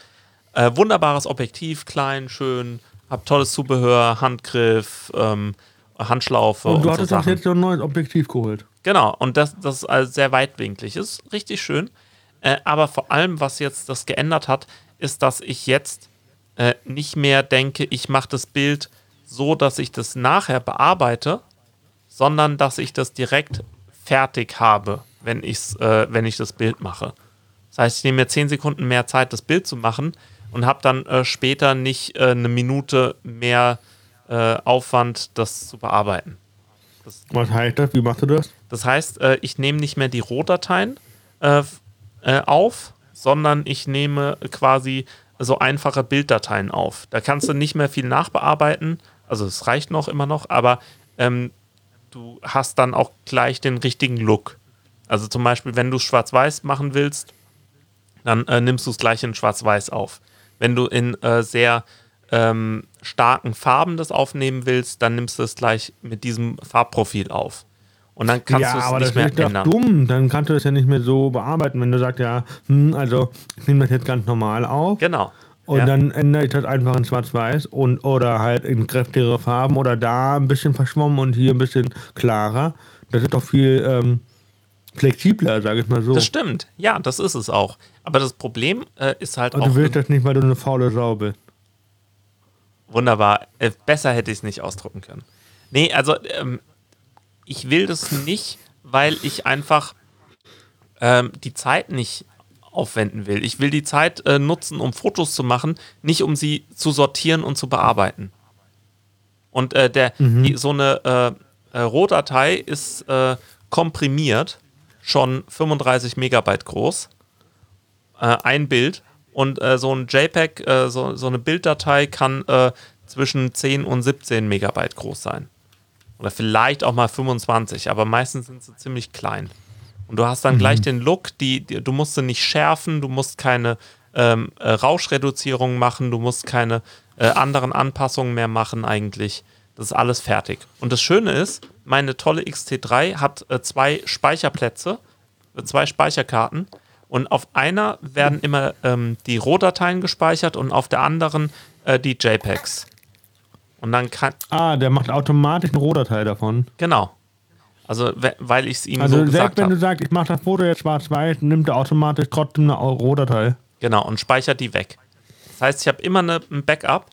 Äh, wunderbares Objektiv, klein, schön. Habe tolles Zubehör, Handgriff, ähm, Handschlaufe Und und, du so hattest auch Sachen. jetzt so ein neues Objektiv geholt. Genau, und das, das ist also sehr weitwinklig. Ist richtig schön. Äh, aber vor allem, was jetzt das geändert hat, ist, dass ich jetzt äh, nicht mehr denke, ich mache das Bild so, dass ich das nachher bearbeite, sondern dass ich das direkt fertig habe, wenn, ich's, äh, wenn ich das Bild mache. Das heißt, ich nehme mir 10 Sekunden mehr Zeit, das Bild zu machen und habe dann äh, später nicht äh, eine Minute mehr äh, Aufwand, das zu bearbeiten. Was heißt das? Wie machst du das? Das heißt, äh, ich nehme nicht mehr die Rohdateien äh, auf, sondern ich nehme quasi so einfache Bilddateien auf. Da kannst du nicht mehr viel nachbearbeiten. Also es reicht noch immer noch, aber ähm, du hast dann auch gleich den richtigen Look. Also zum Beispiel, wenn du schwarz-weiß machen willst, dann äh, nimmst du es gleich in schwarz-weiß auf. Wenn du in äh, sehr ähm, starken Farben das aufnehmen willst, dann nimmst du es gleich mit diesem Farbprofil auf. Und dann kannst ja, du es aber nicht das mehr ist ändern. Doch dumm, dann kannst du es ja nicht mehr so bearbeiten, wenn du sagst, ja, hm, also ich nehme das jetzt ganz normal auf. Genau. Und ja. dann ändere ich das einfach in Schwarz-Weiß und oder halt in kräftigere Farben oder da ein bisschen verschwommen und hier ein bisschen klarer. Das ist doch viel ähm, flexibler, sage ich mal so. Das stimmt, ja, das ist es auch. Aber das Problem äh, ist halt und auch. Du willst das nicht, weil du eine faule Sau bist. Wunderbar. Äh, besser hätte ich es nicht ausdrucken können. Nee, also ähm, ich will das nicht, weil ich einfach ähm, die Zeit nicht aufwenden will. Ich will die Zeit äh, nutzen, um Fotos zu machen, nicht um sie zu sortieren und zu bearbeiten. Und äh, der, mhm. die, so eine äh, äh Rohdatei ist äh, komprimiert, schon 35 Megabyte groß. Äh, ein Bild. Und so ein JPEG, so, so eine Bilddatei kann zwischen 10 und 17 Megabyte groß sein. Oder vielleicht auch mal 25, aber meistens sind sie ziemlich klein. Und du hast dann mhm. gleich den Look, die, die, du musst sie nicht schärfen, du musst keine ähm, äh, Rauschreduzierung machen, du musst keine äh, anderen Anpassungen mehr machen eigentlich. Das ist alles fertig. Und das Schöne ist, meine tolle XT3 hat äh, zwei Speicherplätze, äh, zwei Speicherkarten. Und auf einer werden immer ähm, die Rohdateien gespeichert und auf der anderen äh, die JPEGs. Und dann kann. Ah, der macht automatisch eine Rohdatei davon. Genau. Also, weil ich es ihm also so gesagt habe. Also, wenn du sagst, ich mache das Foto jetzt schwarz-weiß, nimmt er automatisch trotzdem eine Rohdatei. Genau, und speichert die weg. Das heißt, ich habe immer eine, ein Backup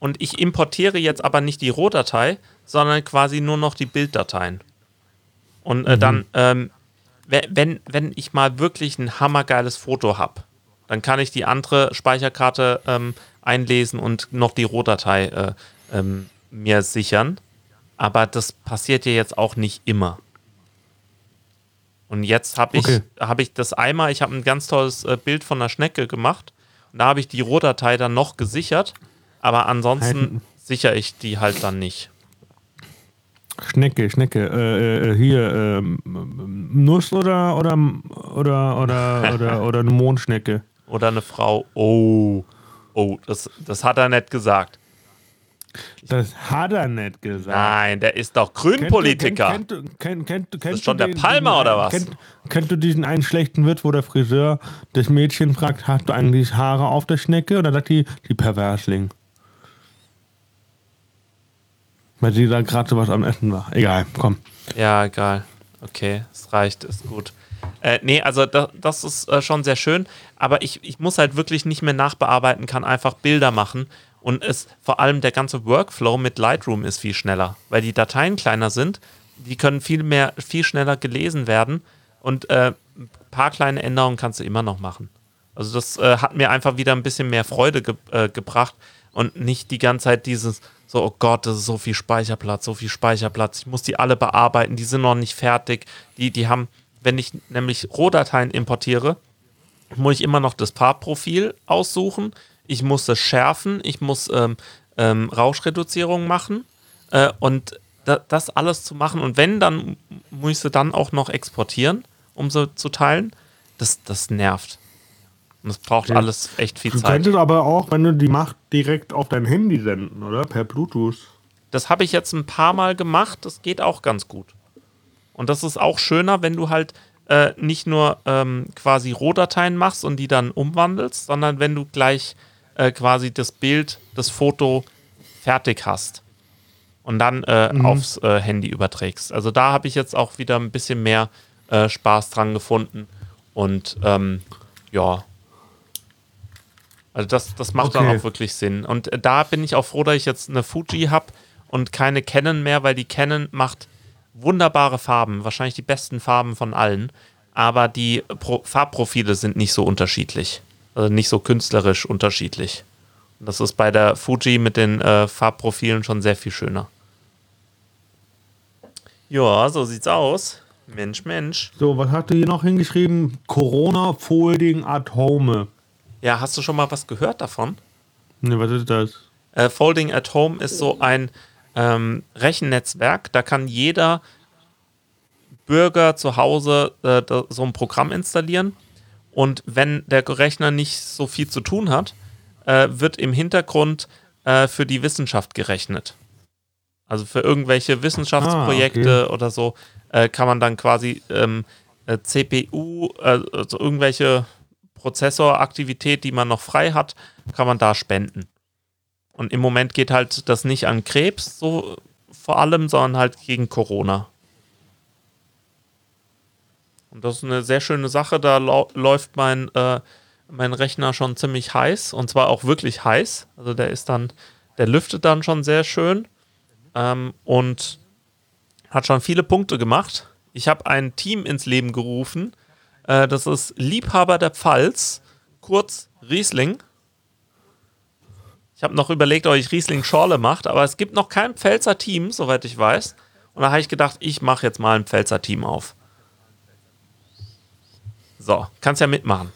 und ich importiere jetzt aber nicht die Rohdatei, sondern quasi nur noch die Bilddateien. Und äh, mhm. dann, ähm, wenn, wenn ich mal wirklich ein hammergeiles Foto habe, dann kann ich die andere Speicherkarte ähm, einlesen und noch die Rohdatei äh, ähm, mir sichern. Aber das passiert ja jetzt auch nicht immer. Und jetzt habe ich, okay. hab ich das einmal, ich habe ein ganz tolles äh, Bild von einer Schnecke gemacht. Und da habe ich die Rohdatei dann noch gesichert. Aber ansonsten halt. sichere ich die halt dann nicht. Schnecke, Schnecke, äh, äh, hier, ähm, Nuss oder, oder, oder, oder, oder, oder eine Mondschnecke. Oder eine Frau. Oh, oh, das, das hat er nicht gesagt. Das hat er nicht gesagt. Nein, der ist doch Grünpolitiker. Kennt, kennt, kennt, kennt, kennt, das ist schon der Palmer oder was? Kennt, kennt du diesen einen schlechten Witz, wo der Friseur das Mädchen fragt, hast du eigentlich Haare auf der Schnecke? Oder sagt die, die Perversling? Weil sie da gerade so was am Essen war. Egal, komm. Ja, egal. Okay, es reicht, ist gut. Äh, nee, also das, das ist äh, schon sehr schön, aber ich, ich muss halt wirklich nicht mehr nachbearbeiten, kann einfach Bilder machen und es vor allem der ganze Workflow mit Lightroom ist viel schneller, weil die Dateien kleiner sind, die können viel mehr, viel schneller gelesen werden. Und äh, ein paar kleine Änderungen kannst du immer noch machen. Also das äh, hat mir einfach wieder ein bisschen mehr Freude ge äh, gebracht. Und nicht die ganze Zeit dieses so, oh Gott, das ist so viel Speicherplatz, so viel Speicherplatz, ich muss die alle bearbeiten, die sind noch nicht fertig. Die, die haben, wenn ich nämlich Rohdateien importiere, muss ich immer noch das Farbprofil aussuchen, ich muss das schärfen, ich muss ähm, ähm, Rauschreduzierung machen äh, und da, das alles zu machen und wenn, dann muss ich sie dann auch noch exportieren, um sie zu teilen. Das, das nervt. Und das braucht ja. alles echt viel du Zeit. Du könntest aber auch, wenn du die Macht direkt auf dein Handy senden, oder? Per Bluetooth. Das habe ich jetzt ein paar Mal gemacht, das geht auch ganz gut. Und das ist auch schöner, wenn du halt äh, nicht nur ähm, quasi Rohdateien machst und die dann umwandelst, sondern wenn du gleich äh, quasi das Bild, das Foto fertig hast und dann äh, mhm. aufs äh, Handy überträgst. Also da habe ich jetzt auch wieder ein bisschen mehr äh, Spaß dran gefunden und ähm, ja. Also das, das macht okay. dann auch wirklich Sinn. Und äh, da bin ich auch froh, dass ich jetzt eine Fuji habe und keine Canon mehr, weil die Canon macht wunderbare Farben, wahrscheinlich die besten Farben von allen, aber die Pro Farbprofile sind nicht so unterschiedlich. Also nicht so künstlerisch unterschiedlich. Und das ist bei der Fuji mit den äh, Farbprofilen schon sehr viel schöner. Ja, so sieht's aus. Mensch, Mensch. So, was hast du hier noch hingeschrieben? Corona Folding at Home. Ja, hast du schon mal was gehört davon? Ne, was ist das? Äh, Folding at Home ist so ein ähm, Rechennetzwerk. Da kann jeder Bürger zu Hause äh, so ein Programm installieren. Und wenn der Rechner nicht so viel zu tun hat, äh, wird im Hintergrund äh, für die Wissenschaft gerechnet. Also für irgendwelche Wissenschaftsprojekte ah, okay. oder so äh, kann man dann quasi ähm, äh, CPU, äh, also irgendwelche Prozessoraktivität, die man noch frei hat, kann man da spenden. Und im Moment geht halt das nicht an Krebs so vor allem, sondern halt gegen Corona. Und das ist eine sehr schöne Sache. Da läuft mein, äh, mein Rechner schon ziemlich heiß und zwar auch wirklich heiß. Also der ist dann, der lüftet dann schon sehr schön ähm, und hat schon viele Punkte gemacht. Ich habe ein Team ins Leben gerufen. Äh, das ist Liebhaber der Pfalz, kurz Riesling. Ich habe noch überlegt, ob ich Riesling Schorle macht, aber es gibt noch kein Pfälzer Team, soweit ich weiß. Und da habe ich gedacht, ich mache jetzt mal ein Pfälzer Team auf. So, kannst ja mitmachen.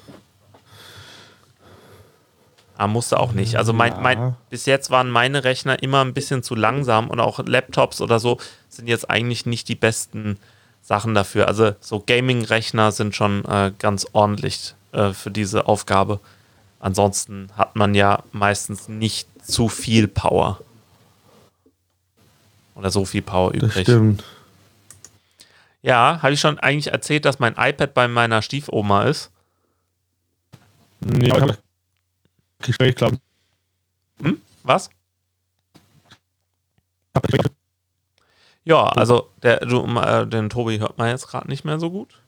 Aber ah, musste auch nicht. Also mein, mein, bis jetzt waren meine Rechner immer ein bisschen zu langsam und auch Laptops oder so sind jetzt eigentlich nicht die besten Sachen dafür. Also so Gaming-Rechner sind schon äh, ganz ordentlich äh, für diese Aufgabe. Ansonsten hat man ja meistens nicht zu viel Power. Oder so viel Power übrig. Das stimmt. Ja, habe ich schon eigentlich erzählt, dass mein iPad bei meiner Stiefoma ist? Nee, Gespräch, glaube Hm? Was? Ja, also der, du, äh, den Tobi hört man jetzt gerade nicht mehr so gut.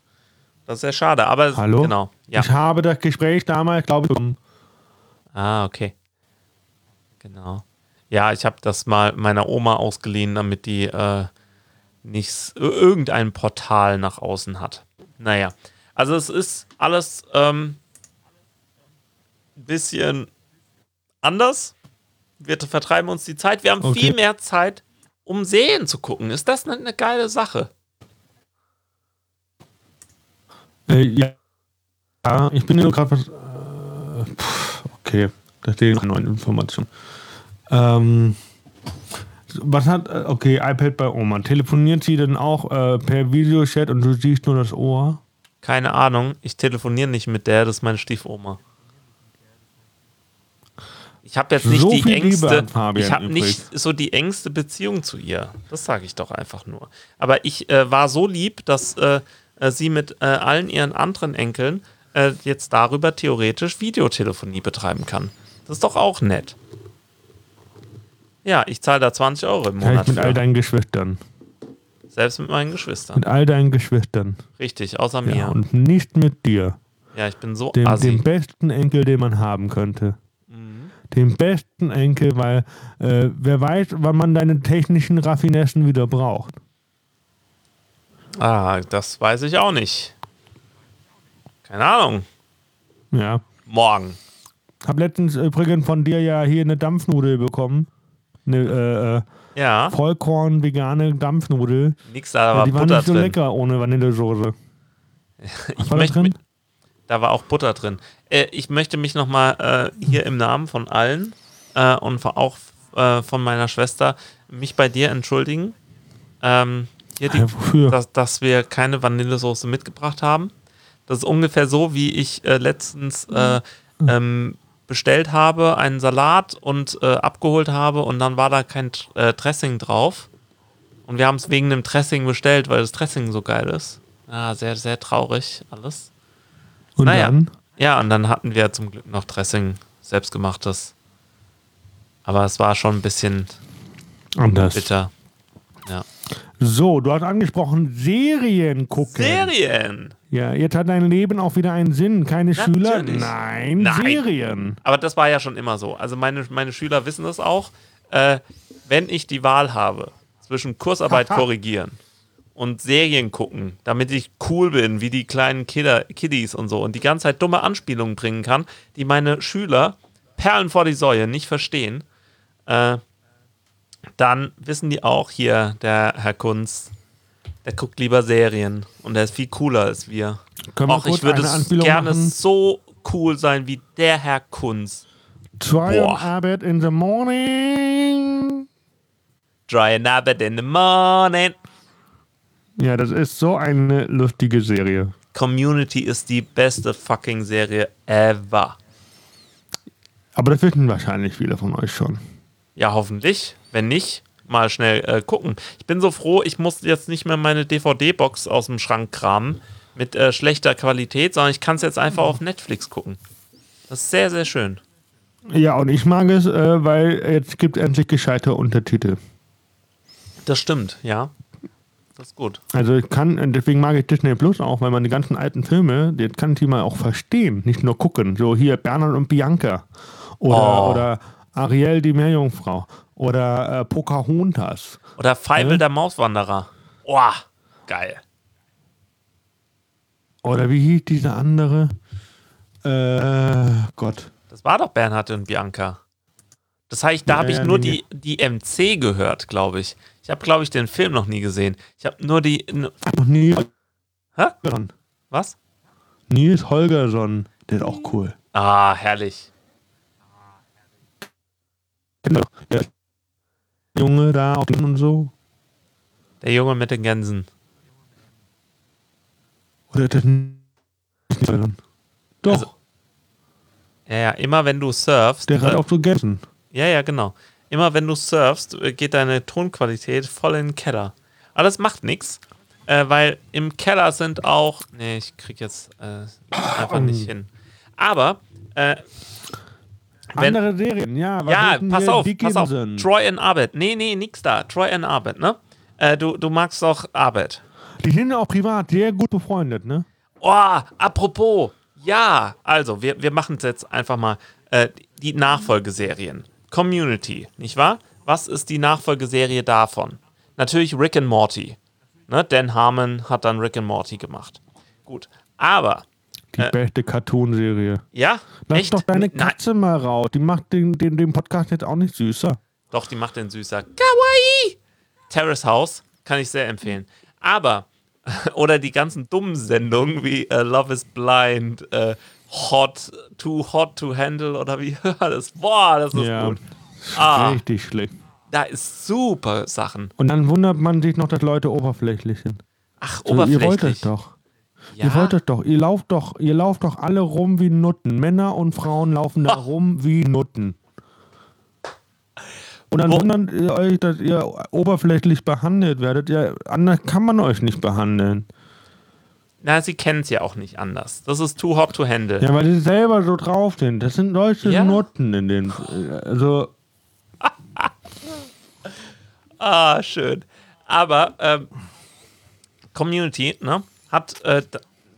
Das ist sehr schade, aber Hallo? genau. Ja. Ich habe das Gespräch damals, glaube ich, Ah, okay. Genau. Ja, ich habe das mal meiner Oma ausgeliehen, damit die äh, nicht irgendein Portal nach außen hat. Naja, also es ist alles ähm, ein bisschen anders. Wir vertreiben uns die Zeit. Wir haben okay. viel mehr Zeit, um Serien zu gucken. Ist das eine, eine geile Sache? Äh, ja. ja. ich bin nur gerade was. Äh, okay, da stehen noch neue Informationen. Ähm, was hat. Äh, okay, iPad bei Oma. Telefoniert sie denn auch äh, per Videochat und du siehst nur das Ohr? Keine Ahnung. Ich telefoniere nicht mit der, das ist meine Stiefoma. Ich habe jetzt nicht so die engste, ich habe nicht so die engste Beziehung zu ihr. Das sage ich doch einfach nur. Aber ich äh, war so lieb, dass äh, äh, sie mit äh, allen ihren anderen Enkeln jetzt darüber theoretisch Videotelefonie betreiben kann. Das ist doch auch nett. Ja, ich zahle da 20 Euro im Monat. mit für. all deinen Geschwistern. Selbst mit meinen Geschwistern. Mit all deinen Geschwistern. Richtig, außer mir. Ja, und nicht mit dir. Ja, ich bin so dem, assi. dem besten Enkel, den man haben könnte den besten Enkel, weil äh, wer weiß, wann man deine technischen Raffinessen wieder braucht. Ah, das weiß ich auch nicht. Keine Ahnung. Ja. Morgen. Hab letztens übrigens von dir ja hier eine Dampfnudel bekommen. Eine äh, äh ja. Vollkorn vegane Dampfnudel. Nix da, aber ja, Die war nicht so drin. lecker ohne Vanillesoße. ich möchte, drin? Da war auch Butter drin. Äh, ich möchte mich nochmal äh, hier im Namen von allen äh, und auch äh, von meiner Schwester mich bei dir entschuldigen. Ähm, hier die, ja, dass, dass, wir keine Vanillesoße mitgebracht haben. Das ist ungefähr so, wie ich äh, letztens äh, ähm, bestellt habe, einen Salat und abgeholt habe und dann war da kein Dressing drauf. Und wir haben es wegen dem Dressing bestellt, weil das Dressing so geil ist. Ja, sehr, sehr traurig alles. Und naja. dann? Ja, und dann hatten wir zum Glück noch Dressing, selbstgemachtes. Aber es war schon ein bisschen anders. Bitter. Ja. So, du hast angesprochen, Serien gucken. Serien! Ja, jetzt hat dein Leben auch wieder einen Sinn. Keine Natürlich. Schüler? Nein, Nein, Serien. Aber das war ja schon immer so. Also meine, meine Schüler wissen das auch. Äh, wenn ich die Wahl habe zwischen Kursarbeit korrigieren und Serien gucken, damit ich cool bin, wie die kleinen Kidder, Kiddies und so und die ganze Zeit dumme Anspielungen bringen kann, die meine Schüler Perlen vor die Säue nicht verstehen, äh, dann wissen die auch hier, der Herr Kunz, der guckt lieber Serien und der ist viel cooler als wir. Können Och, ich würde gerne machen? so cool sein wie der Herr Kunz. Try Boah. Arbeit in the morning. Dry and Abbott in the morning. Ja, das ist so eine lustige Serie. Community ist die beste fucking Serie ever. Aber das wissen wahrscheinlich viele von euch schon. Ja, hoffentlich. Wenn nicht, mal schnell äh, gucken. Ich bin so froh, ich muss jetzt nicht mehr meine DVD-Box aus dem Schrank kramen mit äh, schlechter Qualität, sondern ich kann es jetzt einfach auf Netflix gucken. Das ist sehr, sehr schön. Ja, und ich mag es, äh, weil jetzt gibt es endlich gescheite Untertitel. Das stimmt, ja. Das ist gut. Also ich kann, deswegen mag ich Disney Plus auch, weil man die ganzen alten Filme, die kann ich mal auch verstehen, nicht nur gucken. So hier Bernhard und Bianca oder, Oh. oder Ariel die Meerjungfrau oder äh, Pocahontas. Oder Feibel Hä? der Mauswanderer. Boah, geil. Oder wie hieß diese andere? Äh, Gott. Das war doch Bernhard und Bianca. Das heißt, da Ja, habe ich ja, nur nee, die, die MC gehört, glaube ich. Ich habe, glaube ich, den Film noch nie gesehen. Ich habe nur die. Noch nie. Hä? Was? Nils Holgersson, der ist auch cool. Ah, herrlich. Kennt doch. Ja. Junge da auf den und so. Der Junge mit den Gänsen. Oder Holgersson? Doch, Also, Ja, ja, immer wenn du surfst. der hat äh, auch so Gänsen. Ja, ja, genau. Immer wenn du surfst, äh, geht deine Tonqualität voll in den Keller. Aber das macht nichts, äh, weil im Keller sind auch. Nee, ich krieg jetzt äh, einfach nicht hin. Aber, äh, wenn, Andere Serien, ja. ja, pass auf, pass auf. Troy and Abed. Nee, nee, nix da. Troy and Abed, ne? Äh, du, du magst doch Abed. Die sind auch privat sehr gut befreundet, ne? Oh, apropos, ja, also wir, wir machen es jetzt einfach mal. Äh, die Nachfolgeserien. Community, nicht wahr? Was ist die Nachfolgeserie davon? Natürlich Rick and Morty. Ne? Dan Harmon hat dann Rick and Morty gemacht. Gut, aber, Die beste Cartoon-Serie. ja, Lass echt? doch deine N- nein, Katze mal raus. Die macht den, den, den Podcast jetzt auch nicht süßer. Doch, die macht den süßer. Kawaii! Terrace House kann ich sehr empfehlen. Aber, oder die ganzen dummen Sendungen wie äh, Love is Blind, äh, Hot, Too Hot to Handle oder wie das. Boah, das ist ja. gut. Ah. Richtig schlecht. Da ist super Sachen. Und dann wundert man sich noch, dass Leute oberflächlich sind. Ach, So, ihr wollt oberflächlich. es doch. Ja? Ihr wollt doch. Ihr lauft doch. Ihr lauft doch alle rum wie Nutten. Männer und Frauen laufen da rum wie Nutten. Und dann wundert ihr euch, dass ihr oberflächlich behandelt werdet. Ja, anders kann man euch nicht behandeln. Na, sie kennen es ja auch nicht anders. Das ist Too Hot to Handle. Ja, weil sie selber so drauf sind. Das sind deutsche Ja. Nutten in den. Also, Ah, schön. Aber ähm, Community, ne, hat äh,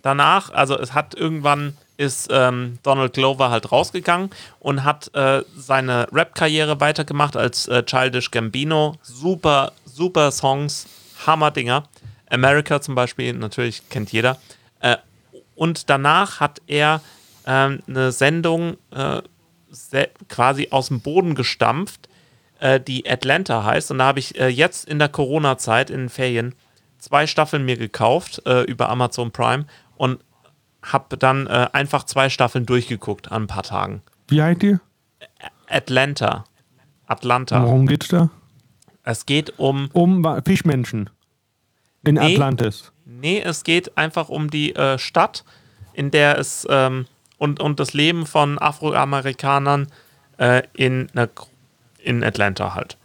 danach, also es hat irgendwann ist ähm, Donald Glover halt rausgegangen und hat äh, seine Rap-Karriere weitergemacht als äh, Childish Gambino. Super, super Songs, Hammerdinger. America zum Beispiel, natürlich kennt jeder. Äh, und danach hat er ähm, eine Sendung äh, quasi aus dem Boden gestampft, äh, die Atlanta heißt. Und da habe ich äh, jetzt in der Corona-Zeit, in den Ferien, zwei Staffeln mir gekauft äh, über Amazon Prime und habe dann äh, einfach zwei Staffeln durchgeguckt an ein paar Tagen. wie heißt ihr? Atlanta. Atlanta. Worum geht's da? Es geht um, Um Fischmenschen. In Nee. Atlantis. nee, es geht einfach um die äh, Stadt, in der es ähm, und, und das Leben von Afroamerikanern äh, in, in Atlanta halt.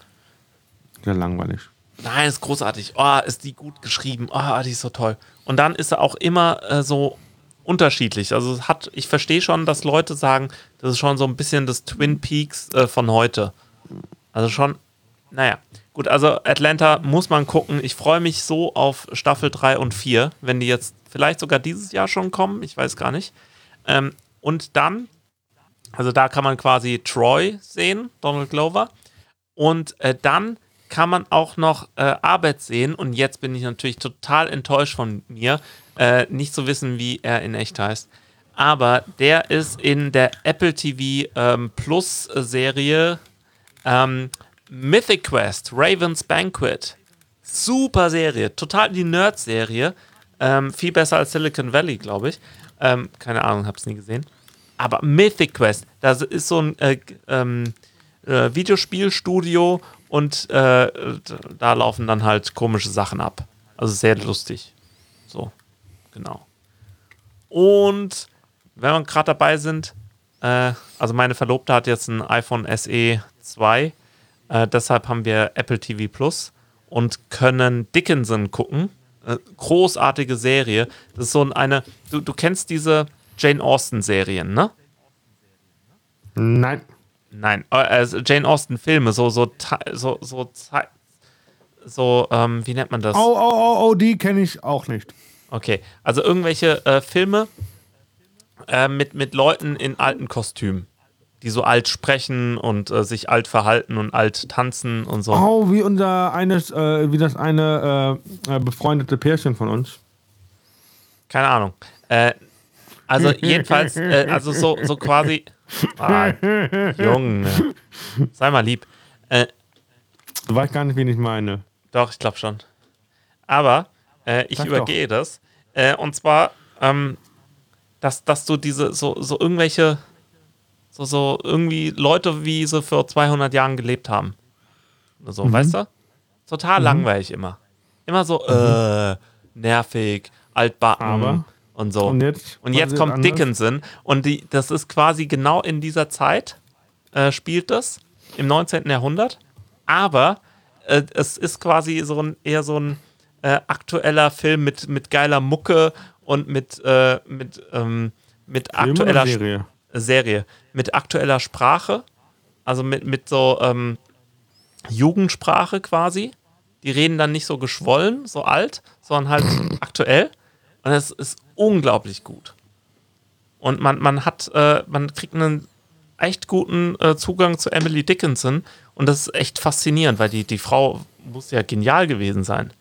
Sehr langweilig. Nein, ist großartig. Oh, ist die gut geschrieben. Oh, die ist so toll. Und dann ist er auch immer äh, so unterschiedlich. Also hat, ich verstehe schon, dass Leute sagen, das ist schon so ein bisschen das Twin Peaks äh, von heute. Also schon, naja. Gut, also Atlanta muss man gucken. Ich freue mich so auf Staffel 3 und 4, wenn die jetzt vielleicht sogar dieses Jahr schon kommen. Ich weiß gar nicht. Ähm, und dann, also da kann man quasi Troy sehen, Donald Glover. Und äh, dann kann man auch noch äh, Arbeit sehen. Und jetzt bin ich natürlich total enttäuscht von mir, äh, nicht zu wissen, wie er in echt heißt. Aber der ist in der Apple TV ähm, Plus Serie ähm, Mythic Quest, Raven's Banquet. Super Serie, total die Nerd-Serie. Ähm, viel besser als Silicon Valley, glaube ich. Ähm, keine Ahnung, hab's nie gesehen. Aber Mythic Quest, das ist so ein äh, ähm, äh, Videospielstudio und äh, da laufen dann halt komische Sachen ab. Also sehr lustig. So, genau. Und wenn wir gerade dabei sind, äh, also meine Verlobte hat jetzt ein iPhone SE 2, äh, deshalb haben wir Apple TV Plus und können Dickinson gucken. Äh, großartige Serie. Das ist so eine, du, du kennst diese Jane Austen-Serien, ne? Nein. Nein, äh, Jane Austen-Filme, so, so, so, so, so, ähm, wie nennt man das? Oh, oh, oh, oh, die kenne ich auch nicht. Okay, also irgendwelche äh, Filme äh, mit, mit Leuten in alten Kostümen, die so alt sprechen und äh, sich alt verhalten und alt tanzen und so. Oh, wie unser eines, äh, wie das eine äh, befreundete Pärchen von uns. Keine Ahnung. also jedenfalls, also so, so quasi Ah, Junge. Sei mal lieb. Äh, du weißt gar nicht, wen ich meine. Doch, ich glaube schon. Aber äh, ich Sag übergehe doch. das. Äh, und zwar, ähm, dass, dass du diese, so, so irgendwelche, so, so irgendwie Leute, wie sie vor 200 Jahren gelebt haben. So, mhm. weißt du? Total mhm. langweilig immer. Immer so, mhm. äh, nervig, altbacken. Aber und so. Und jetzt, und jetzt kommt anders? Dickinson und die, das ist quasi genau in dieser Zeit äh, spielt das, im 19. Jahrhundert. Aber äh, es ist quasi so ein, eher so ein äh, aktueller Film mit, mit geiler Mucke und mit, äh, mit, ähm, mit aktueller Serie? Serie. Mit aktueller Sprache. Also mit, mit so ähm, Jugendsprache quasi. Die reden dann nicht so geschwollen, so alt, sondern halt aktuell. Und es ist unglaublich gut. Und man, man hat, äh, man kriegt einen echt guten äh, Zugang zu Emily Dickinson und das ist echt faszinierend, weil die, die Frau muss ja genial gewesen sein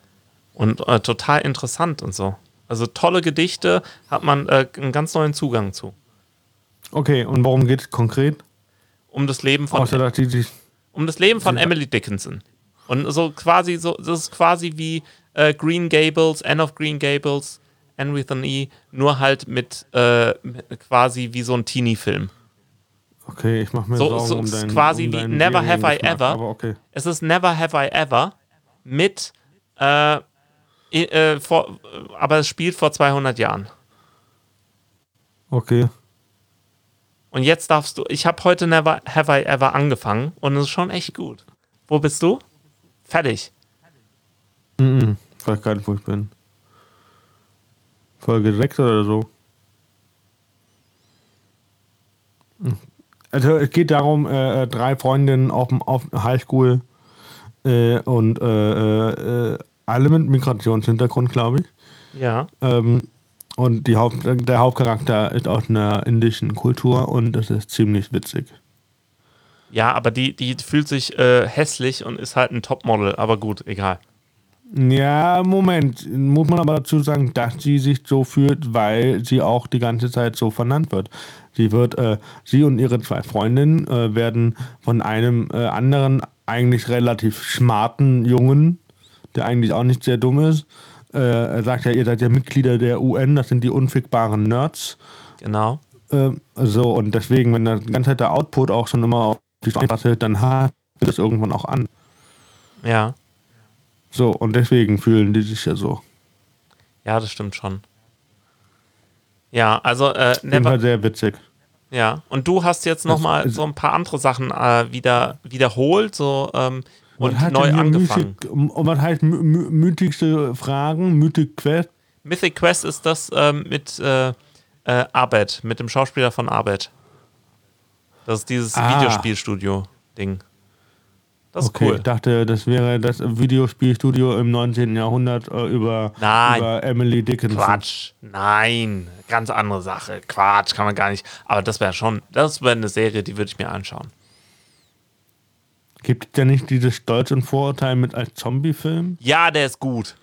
und äh, total interessant und so. Also tolle Gedichte hat man äh, einen ganz neuen Zugang zu. Okay, und worum geht es konkret? Um das Leben von Außer, die, die, um das Leben von Emily Dickinson. Und so quasi so, das ist quasi wie äh, Green Gables, Anne of Green Gables, An E, nur halt mit, äh, quasi wie so ein Teenie-Film. Okay, ich mach mir so, Sorgen so um dein, quasi um wie Never Have I Ever. Okay. Es ist Never Have I Ever mit, äh, äh, vor, aber es spielt vor 200 Jahren. Okay. Und jetzt darfst du, ich habe heute Never Have I Ever angefangen und es ist schon echt gut. Wo bist du? Fertig. Mhm, ich weiß gar nicht, wo ich bin. Folge 6 oder so. Also es geht darum, äh, äh, drei Freundinnen auf dem auf Highschool äh, und äh, äh, alle mit Migrationshintergrund, glaube ich. Ja. Ähm, und die Haupt, der Hauptcharakter ist aus einer indischen Kultur und das ist ziemlich witzig. Ja, aber die, die fühlt sich äh, hässlich und ist halt ein Topmodel, aber gut, egal. Ja, Moment. Muss man aber dazu sagen, dass sie sich so fühlt, weil sie auch die ganze Zeit so vernannt wird. Sie wird, äh, sie und ihre zwei Freundinnen äh, werden von einem äh, anderen, eigentlich relativ smarten Jungen, der eigentlich auch nicht sehr dumm ist, äh, er sagt ja, ihr seid ja Mitglieder der UN, das sind die unfickbaren Nerds. Genau. Äh, so, und deswegen, wenn der ganze Zeit der Output auch schon immer auf die Straße, dann hat das irgendwann auch an. Ja. So, und deswegen fühlen die sich ja so. Ja, das stimmt schon. Ja, also äh, never, sehr witzig. Ja, und du hast jetzt nochmal so ein paar andere Sachen äh, wieder wiederholt so, ähm, und neu angefangen. Mythic, und was heißt mythische Fragen? Mythic Quest? Mythic Quest ist das ähm, mit äh, äh, Arbeit, mit dem Schauspieler von Arbeit. Das ist dieses ah. Videospielstudio-Ding. Das ist okay, cool. Ich dachte, das wäre das Videospielstudio im 19. Jahrhundert äh, über, Nein. über Emily Dickinson. Quatsch. Nein. Ganz andere Sache. Quatsch, kann man gar nicht. Aber das wäre schon, das wäre eine Serie, die würde ich mir anschauen. Gibt es ja nicht dieses Stolz und Vorurteil mit als Zombie-Film? Ja, der ist gut.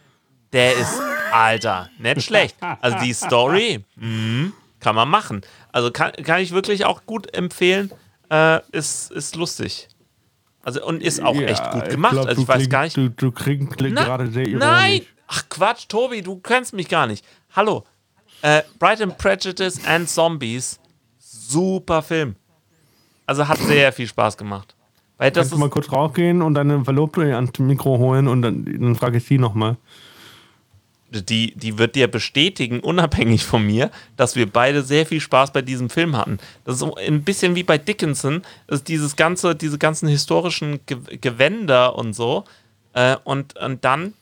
Der ist, Alter, nicht schlecht. Also die Story, mh, kann man machen. Also kann, kann ich wirklich auch gut empfehlen. Äh, ist, ist lustig. Also und ist auch ja, echt gut gemacht. Ich glaub, also ich weiß kling, gar nicht. Du, du klingst gerade sehr ironisch. Nein! Ach Quatsch, Tobi, du kennst mich gar nicht. Hallo. Äh, Bright and Prejudice and Zombies. Super Film. Also hat sehr viel Spaß gemacht. Weil das Kannst du mal kurz rausgehen und deine Verlobte ans Mikro holen und dann, dann frage ich sie nochmal. Die, die wird dir bestätigen, unabhängig von mir, dass wir beide sehr viel Spaß bei diesem Film hatten. Das ist ein bisschen wie bei Dickinson, das ist dieses ganze, diese ganzen historischen Ge Gewänder und so. Äh, und, und dann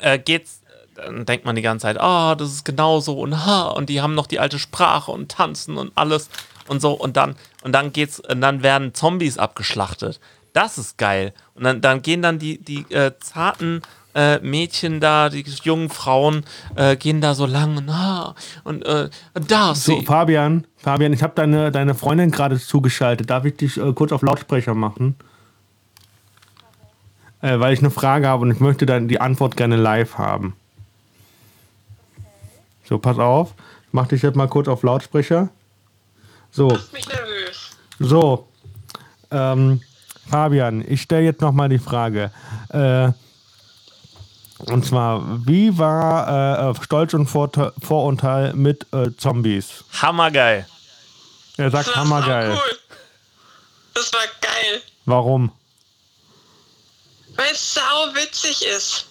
äh, geht's, dann denkt man die ganze Zeit, ah, oh, das ist genauso und ha, und die haben noch die alte Sprache und tanzen und alles und so und dann und dann geht's und dann werden Zombies abgeschlachtet. Das ist geil. Und dann, dann gehen dann die, die äh, zarten äh, Mädchen da, die jungen Frauen, äh, gehen da so lang und, ah, und äh, da ist So, Fabian, Fabian, ich habe deine, deine Freundin gerade zugeschaltet. Darf ich dich äh, kurz auf Lautsprecher machen? Äh, weil ich eine Frage habe und ich möchte dann die Antwort gerne live haben. So, pass auf. Ich mach dich jetzt mal kurz auf Lautsprecher. So. Machst mich nervös. So, ähm, Fabian, ich stelle jetzt nochmal die Frage. Äh, und zwar, wie war äh, Stolz und Vorurteil mit äh, Zombies? Hammergeil. Er sagt Das hammergeil. war cool. Das war geil. Warum? Weil es sau witzig ist.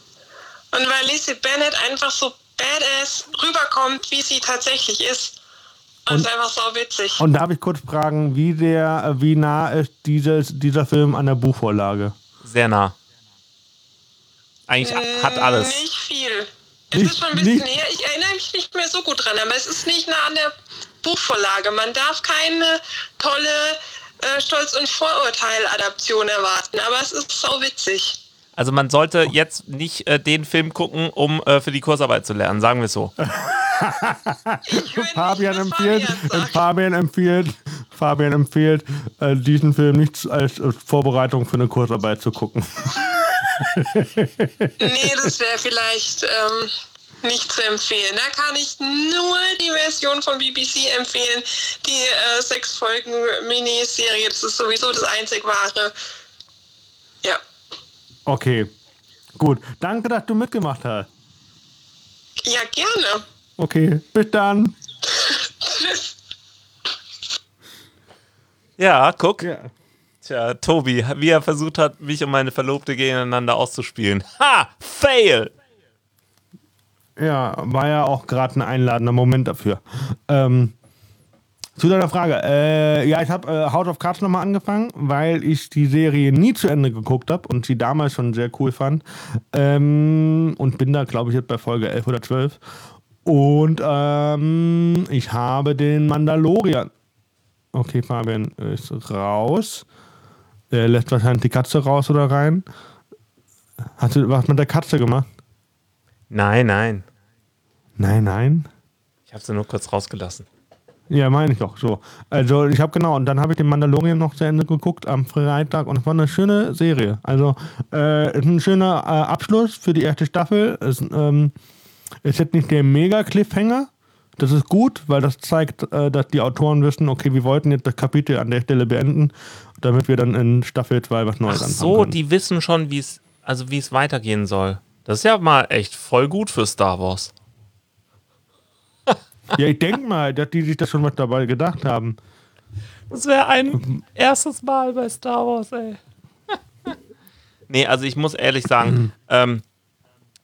Und weil Lizzie Bennett einfach so badass rüberkommt, wie sie tatsächlich ist. Und es ist einfach sau witzig. Und darf ich kurz fragen, wie der, äh, wie nah ist dieses, dieser Film an der Buchvorlage? Sehr nah. Eigentlich hat alles. Nicht viel. Es Nicht- ist schon ein bisschen nicht- näher. Ich erinnere mich nicht mehr so gut dran, aber es ist nicht nah an der Buchvorlage. Man darf keine tolle äh, Stolz- und Vorurteil-Adaption erwarten, aber es ist sau witzig. Also man sollte jetzt nicht äh, den Film gucken, um äh, für die Kursarbeit zu lernen, sagen wir es so. Fabian empfiehlt, äh. Fabian empfiehlt, Fabian empfiehlt, äh, diesen Film nicht als äh, Vorbereitung für eine Kursarbeit zu gucken. Nee, das wäre vielleicht ähm, nicht zu empfehlen. Da kann ich nur die Version von BBC empfehlen. Die äh, sechs Folgen Miniserie, das ist sowieso das einzig wahre. Ja. Okay, gut. Danke, dass du mitgemacht hast. Ja, gerne. Okay, bis dann. Tschüss. Ja, guck. Ja. Tja, Tobi, wie er versucht hat, mich und meine Verlobte gegeneinander auszuspielen. Ha! Fail! Ja, war ja auch gerade ein einladender Moment dafür. Ähm, zu deiner Frage. Äh, ja, ich habe äh, House of Cards nochmal angefangen, weil ich die Serie nie zu Ende geguckt habe und sie damals schon sehr cool fand. Ähm, und bin da, glaube ich, jetzt bei Folge 11 oder 12. Und ähm, ich habe den Mandalorian. Okay, Fabian ist raus. Er lässt wahrscheinlich die Katze raus oder rein. Hast du was mit der Katze gemacht? Nein, nein. Nein, nein. Ich habe sie nur kurz rausgelassen. Ja, meine ich doch. So. Also ich habe genau, und dann habe ich den Mandalorian noch zu Ende geguckt am Freitag und es war eine schöne Serie. Also äh, ist ein schöner äh, Abschluss für die erste Staffel. Es ähm, ist jetzt nicht der Mega-Cliffhanger. Das ist gut, weil das zeigt, äh, dass die Autoren wissen, okay, wir wollten jetzt das Kapitel an der Stelle beenden, damit wir dann in Staffel 2 was Neues Ach anfangen so, können. die wissen schon, wie es also wie es weitergehen soll. Das ist ja mal echt voll gut für Star Wars. Ja, ich denke mal, dass die sich das schon was dabei gedacht haben. Das wäre ein erstes Mal bei Star Wars, ey. nee, also ich muss ehrlich sagen, ähm,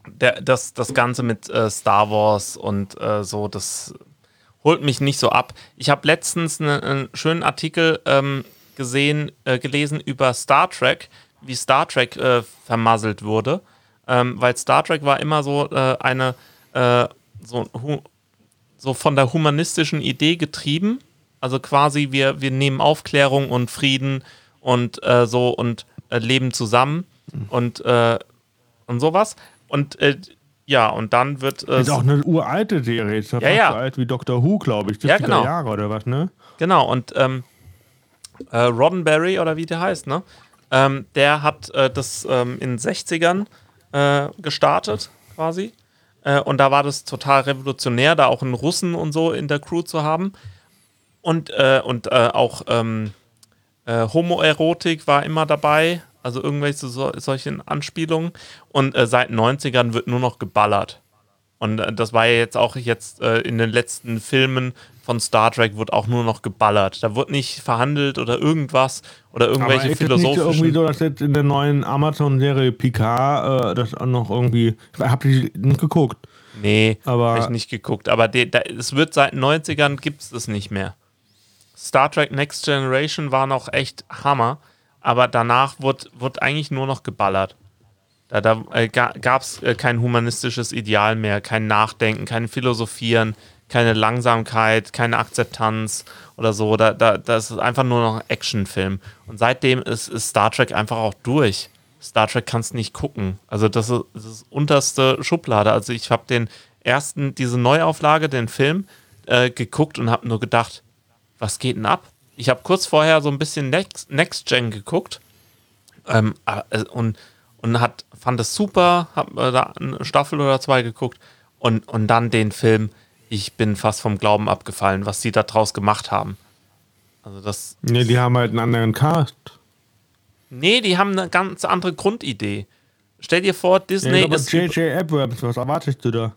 der, das, das Ganze mit äh, Star Wars und äh, so, das holt mich nicht so ab. Ich habe letztens ne- einen schönen Artikel ähm, gesehen, äh, gelesen über Star Trek, wie Star Trek äh, vermasselt wurde. Ähm, weil Star Trek war immer so äh, eine, äh, so, so von der humanistischen Idee getrieben. Also quasi wir, wir nehmen Aufklärung und Frieden und so und leben zusammen und, äh, und sowas. Und äh, ja, und dann wird äh, Ist auch eine uralte Serie. Ist ja, Ja, so alt wie Doctor Who, glaube ich. 70er Ja, genau. Jahre oder was, ne? Genau, und ähm, äh, Roddenberry oder wie der heißt, ne? Ähm, der hat äh, das ähm, in den 60ern äh, gestartet, quasi. Äh, und da war das total revolutionär, da auch einen Russen und so in der Crew zu haben. Und, äh, und äh, auch ähm, äh, Homoerotik war immer dabei, also irgendwelche so, solchen Anspielungen. Und äh, seit den 90ern wird nur noch geballert. Und äh, das war ja jetzt auch jetzt äh, in den letzten Filmen von Star Trek wird auch nur noch geballert. Da wird nicht verhandelt oder irgendwas oder irgendwelche Aber philosophischen. Nicht irgendwie so, dass jetzt in der neuen Amazon-Serie Picard äh, das auch noch irgendwie. Ich habe die nicht geguckt. Nee, Aber- habe ich nicht geguckt. Aber de, da, es wird seit den 90ern gibt es das nicht mehr. Star Trek Next Generation war noch echt Hammer, aber danach wird, wird eigentlich nur noch geballert. Da, da äh, gab es äh, kein humanistisches Ideal mehr, kein Nachdenken, kein Philosophieren, keine Langsamkeit, keine Akzeptanz oder so. Da, da, das ist einfach nur noch ein Actionfilm. Und seitdem ist, ist Star Trek einfach auch durch. Star Trek kannst nicht gucken. Also das ist, das ist unterste Schublade. Also ich habe den ersten, diese Neuauflage, den Film, äh, geguckt und habe nur gedacht, was geht denn ab? Ich habe kurz vorher so ein bisschen Next, Next Gen geguckt ähm, äh, und, und hat, fand es super, habe äh, da eine Staffel oder zwei geguckt und, und dann den Film. Ich bin fast vom Glauben abgefallen, was die da draus gemacht haben. Also das, Nee, die haben halt einen anderen Cast. nee, die haben eine ganz andere Grundidee. Stell dir vor, Disney ja, aber ist J.J. Abrams, was erwartest du da?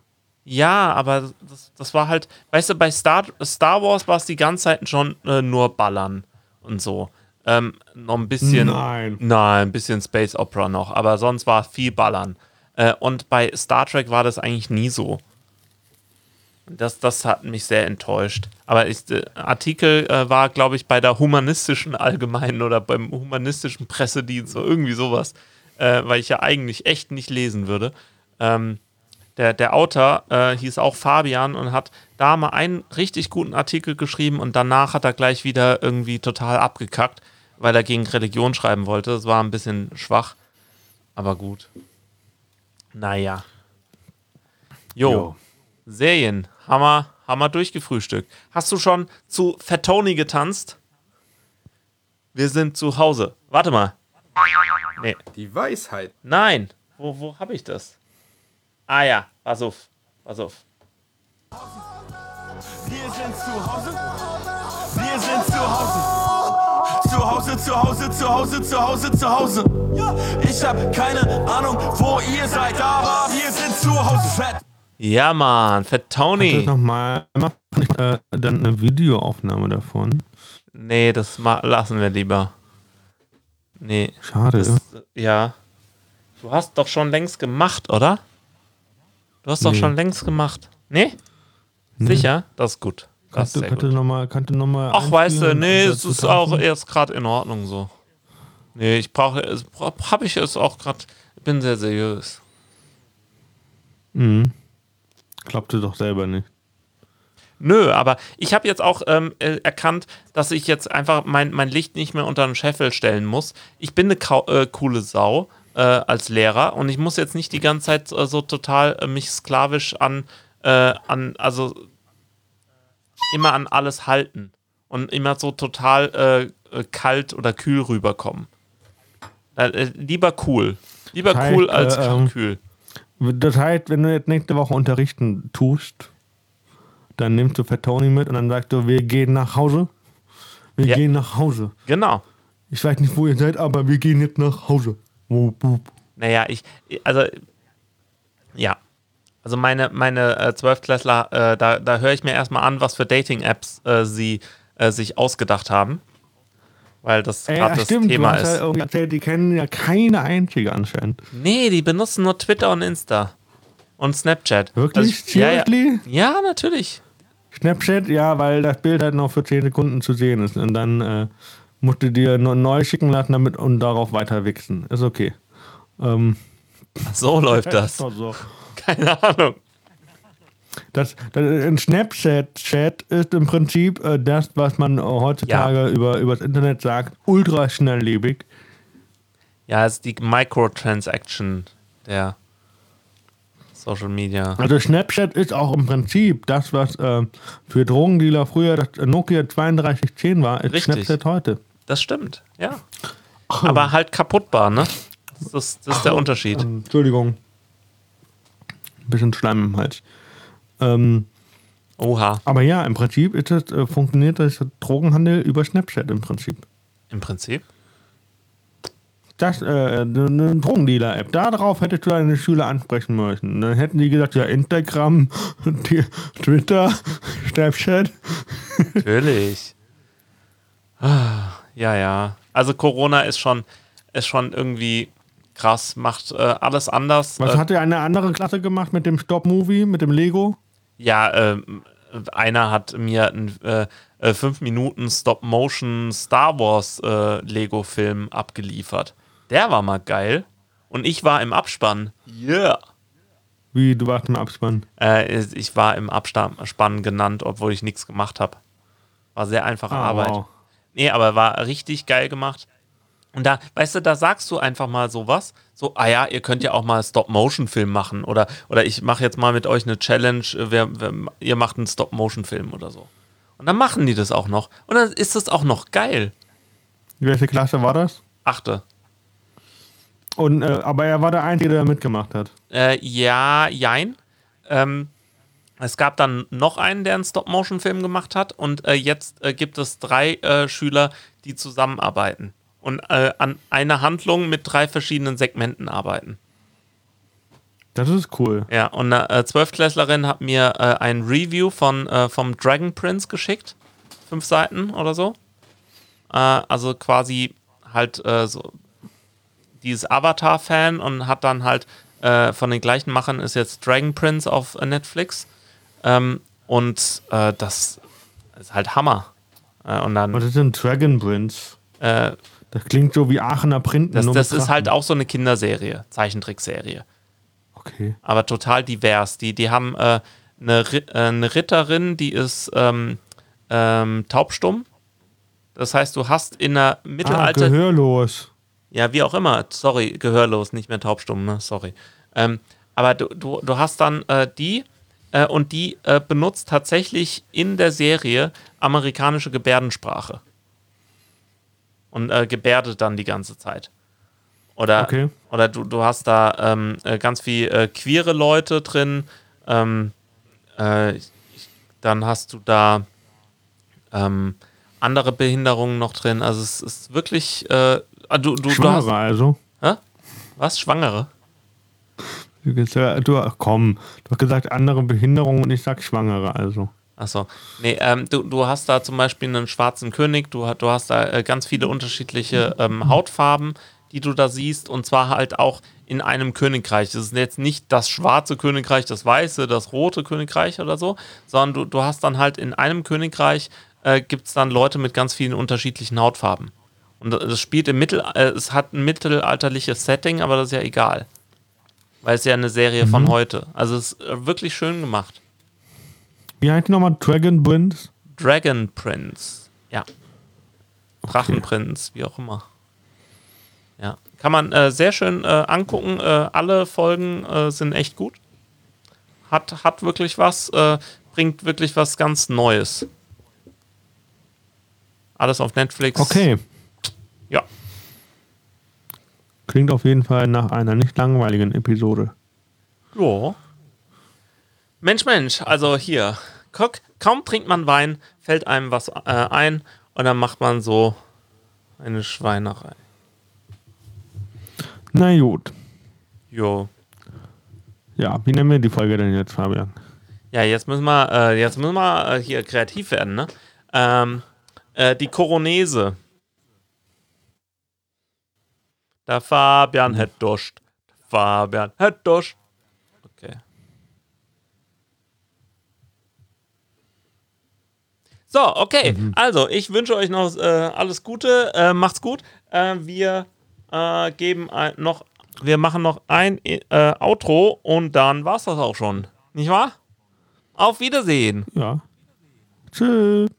Ja, aber das, das war halt, weißt du, bei Star, Star Wars war es die ganze Zeit schon äh, nur Ballern und so. Ähm, noch ein bisschen. Nein. Nein, ein bisschen Space Opera noch, aber sonst war viel Ballern. Äh, und bei Star Trek war das eigentlich nie so. Das, das hat mich sehr enttäuscht. Aber ich, der Artikel äh, war, glaube ich, bei der humanistischen Allgemeinen oder beim humanistischen Pressedienst oder irgendwie sowas, äh, weil ich ja eigentlich echt nicht lesen würde. Ähm, der, der Autor äh, hieß auch Fabian und hat da mal einen richtig guten Artikel geschrieben und danach hat er gleich wieder irgendwie total abgekackt, weil er gegen Religion schreiben wollte. Das war ein bisschen schwach, aber gut. Naja. Jo, Jo. Serien. Haben wir durchgefrühstückt. Hast du schon zu Fettoni getanzt? Wir sind zu Hause. Warte mal. Nee. Die Weisheit. Nein. Wo, wo habe ich das? Ah ja, pass auf. Pass auf. Wir sind zu Hause. Wir sind zu Hause. Zu Hause, zu Hause, zu Hause, zu Hause, zu Hause. Ich hab keine Ahnung, wo ihr seid, aber wir sind zu Hause. Fett. Ja, Mann. Das Fettoni. nochmal äh, dann eine Videoaufnahme davon. Nee, das ma lassen wir lieber. Nee. Schade. Das, ja. Du hast doch schon längst gemacht, oder? Du hast doch Nee. schon längst gemacht. Nee? Sicher? Das ist gut. Das ist kannst du, sehr kannst du gut. noch mal, kannst du noch mal Ach, weißt du, nee, es ist auch erst gerade in Ordnung so. Nee, ich brauche, es habe ich es auch gerade, bin sehr seriös. Mhm. Ihr doch selber nicht. Nö, aber ich habe jetzt auch ähm, äh, erkannt, dass ich jetzt einfach mein, mein Licht nicht mehr unter den Scheffel stellen muss. Ich bin eine äh, coole Sau äh, als Lehrer und ich muss jetzt nicht die ganze Zeit äh, so total äh, mich sklavisch an, äh, an, also immer an alles halten und immer so total äh, kalt oder kühl rüberkommen. Äh, lieber cool. Lieber Das heißt, cool als äh, ähm, kühl. Das heißt, wenn du jetzt nächste Woche unterrichten tust, dann nimmst du Fettoni mit und dann sagst du, wir gehen nach Hause. Wir Ja. gehen nach Hause. Genau. Ich weiß nicht, wo ihr seid, aber wir gehen jetzt nach Hause. Wup, wup. Naja, ich, also, ja. Also meine, meine äh, Zwölftklässler, äh, da, da höre ich mir erstmal an, was für Dating-Apps äh, sie äh, sich ausgedacht haben. Weil das gerade ja, das stimmt, Thema du hast ja ist. irgendwie erzählt, die kennen ja keine einzige anscheinend. Nee, die benutzen nur Twitter und Insta. Und Snapchat. Wirklich? Also, ja, ja. Seriously? ja, natürlich. Snapchat, ja, weil das Bild halt noch für 10 Sekunden zu sehen ist. Und dann musst du dir neu schicken lassen damit und darauf weiter wichsen. Ist okay. Ähm, So läuft das. so. Keine Ahnung. Das, das, ein Snapchat-Chat ist im Prinzip äh, das, was man äh, heutzutage über, über das Internet sagt, ultra schnelllebig. Ja, es ist die Microtransaction der Social Media. Also Snapchat ist auch im Prinzip das, was äh, für Drogendealer früher das Nokia 3210 war, ist Richtig. Snapchat heute. Das stimmt, ja. Aber halt kaputtbar, ne? Das ist, das ist der Unterschied. Ähm, Entschuldigung. Ein bisschen Schleim im Hals. Ähm, Oha. aber ja, im Prinzip das, äh, funktioniert das Drogenhandel über Snapchat im Prinzip. Im Prinzip. das, äh, eine Drogendealer-App. Darauf hättest du deine Schüler ansprechen müssen. Dann hätten die gesagt, ja, Instagram, Twitter, Snapchat. Natürlich. Ah, ja, ja. Also Corona ist schon, ist schon irgendwie krass, macht äh, alles anders. Was äh, hat dir eine andere Klasse gemacht mit dem Stop-Movie, mit dem Lego? Ja, äh, einer hat mir einen äh, äh, 5 Minuten Stop-Motion Star Wars äh, Lego-Film abgeliefert. Der war mal geil. Und ich war im Abspann. Yeah. Wie, du warst im Abspann? Äh, ich war im Abspann genannt, obwohl ich nichts gemacht habe. War sehr einfache ah, Arbeit. Wow. Nee, aber war richtig geil gemacht. Und da, weißt du, da sagst du einfach mal sowas. So, ah ja, ihr könnt ja auch mal Stop-Motion-Film machen. Oder, oder ich mache jetzt mal mit euch eine Challenge, äh, wer, wer, ihr macht einen Stop-Motion-Film oder so. Und dann machen die das auch noch. Und dann ist das auch noch geil. Welche Klasse war das? Achte. Und, äh, aber er war der Einzige, der mitgemacht hat. Äh, ja, jein. Ähm, es gab dann noch einen, der einen Stop-Motion-Film gemacht hat. Und äh, jetzt äh, gibt es drei äh, Schüler, die zusammenarbeiten und äh, an einer Handlung mit drei verschiedenen Segmenten arbeiten. Das ist cool. Ja, und eine äh, Zwölfklässlerin hat mir äh, ein Review von, äh, vom Dragon Prince geschickt. Fünf Seiten oder so. Äh, also quasi halt äh, so dieses Avatar-Fan und hat dann halt äh, von den gleichen Machern ist jetzt Dragon Prince auf Netflix. Ähm, und das ist halt Hammer. und dann, Was ist denn Dragon Prince? Das klingt so wie Aachener Printen. Das, das ist halt auch so eine Kinderserie, Zeichentrickserie. Okay. Aber total divers. Die, die haben äh, eine, äh, eine, Ritterin, die ist ähm, ähm, taubstumm. Das heißt, du hast in der Mittelalter. Ah, gehörlos. Ja, wie auch immer. Sorry, gehörlos, nicht mehr taubstumm, ne? Sorry. Ähm, aber du, du, du hast dann äh, die äh, und die äh, benutzt tatsächlich in der Serie amerikanische Gebärdensprache und äh, gebärdet dann die ganze Zeit. Oder, okay. oder du, du hast da ähm, äh, ganz viel äh, queere Leute drin. Ähm, äh, dann hast du da ähm, andere Behinderungen noch drin. Also es ist wirklich. Ah, du, du, Schwangere du hast, also. Hä? Was? Schwangere? Du, komm, du hast gesagt andere Behinderungen und ich sag Schwangere also. Achso. Nee, ähm, du, du hast da zum Beispiel einen schwarzen König, du, du hast da äh, ganz viele unterschiedliche ähm, Hautfarben, die du da siehst, und zwar halt auch in einem Königreich. Das ist jetzt nicht das schwarze Königreich, das weiße, das rote Königreich oder so, sondern du, du hast dann halt in einem Königreich äh, gibt es dann Leute mit ganz vielen unterschiedlichen Hautfarben. Und das spielt im Mittel, äh, es hat ein mittelalterliches Setting, aber das ist ja egal. Weil es ja eine Serie mhm. von heute. Also es ist äh, wirklich schön gemacht. Wie heißt die nochmal? Dragon Prince? Dragon Prince, ja. Okay. Drachenprinz, wie auch immer. Ja. Kann man äh, sehr schön äh, angucken. Äh, alle Folgen äh, sind echt gut. Hat, hat wirklich was, äh, bringt wirklich was ganz Neues. Alles auf Netflix. Okay. Ja. Klingt auf jeden Fall nach einer nicht langweiligen Episode. Ja. Mensch, Mensch, also hier, guck, kaum trinkt man Wein, fällt einem was äh, ein und dann macht man so eine Schweinerei. Na gut. Jo. Ja, wie nennen wir die Folge denn jetzt, Fabian? Ja, jetzt müssen wir, äh, jetzt müssen wir äh, hier kreativ werden, ne? Ähm, äh, die Koronese. Der Fabian hat Durst. Fabian hat Durst. So, okay. Mhm. Also, ich wünsche euch noch äh, alles Gute. Äh, macht's gut. Äh, wir äh, geben noch, wir machen noch ein äh, Outro und dann war's das auch schon. Nicht wahr? Auf Wiedersehen. Ja. Tschüss.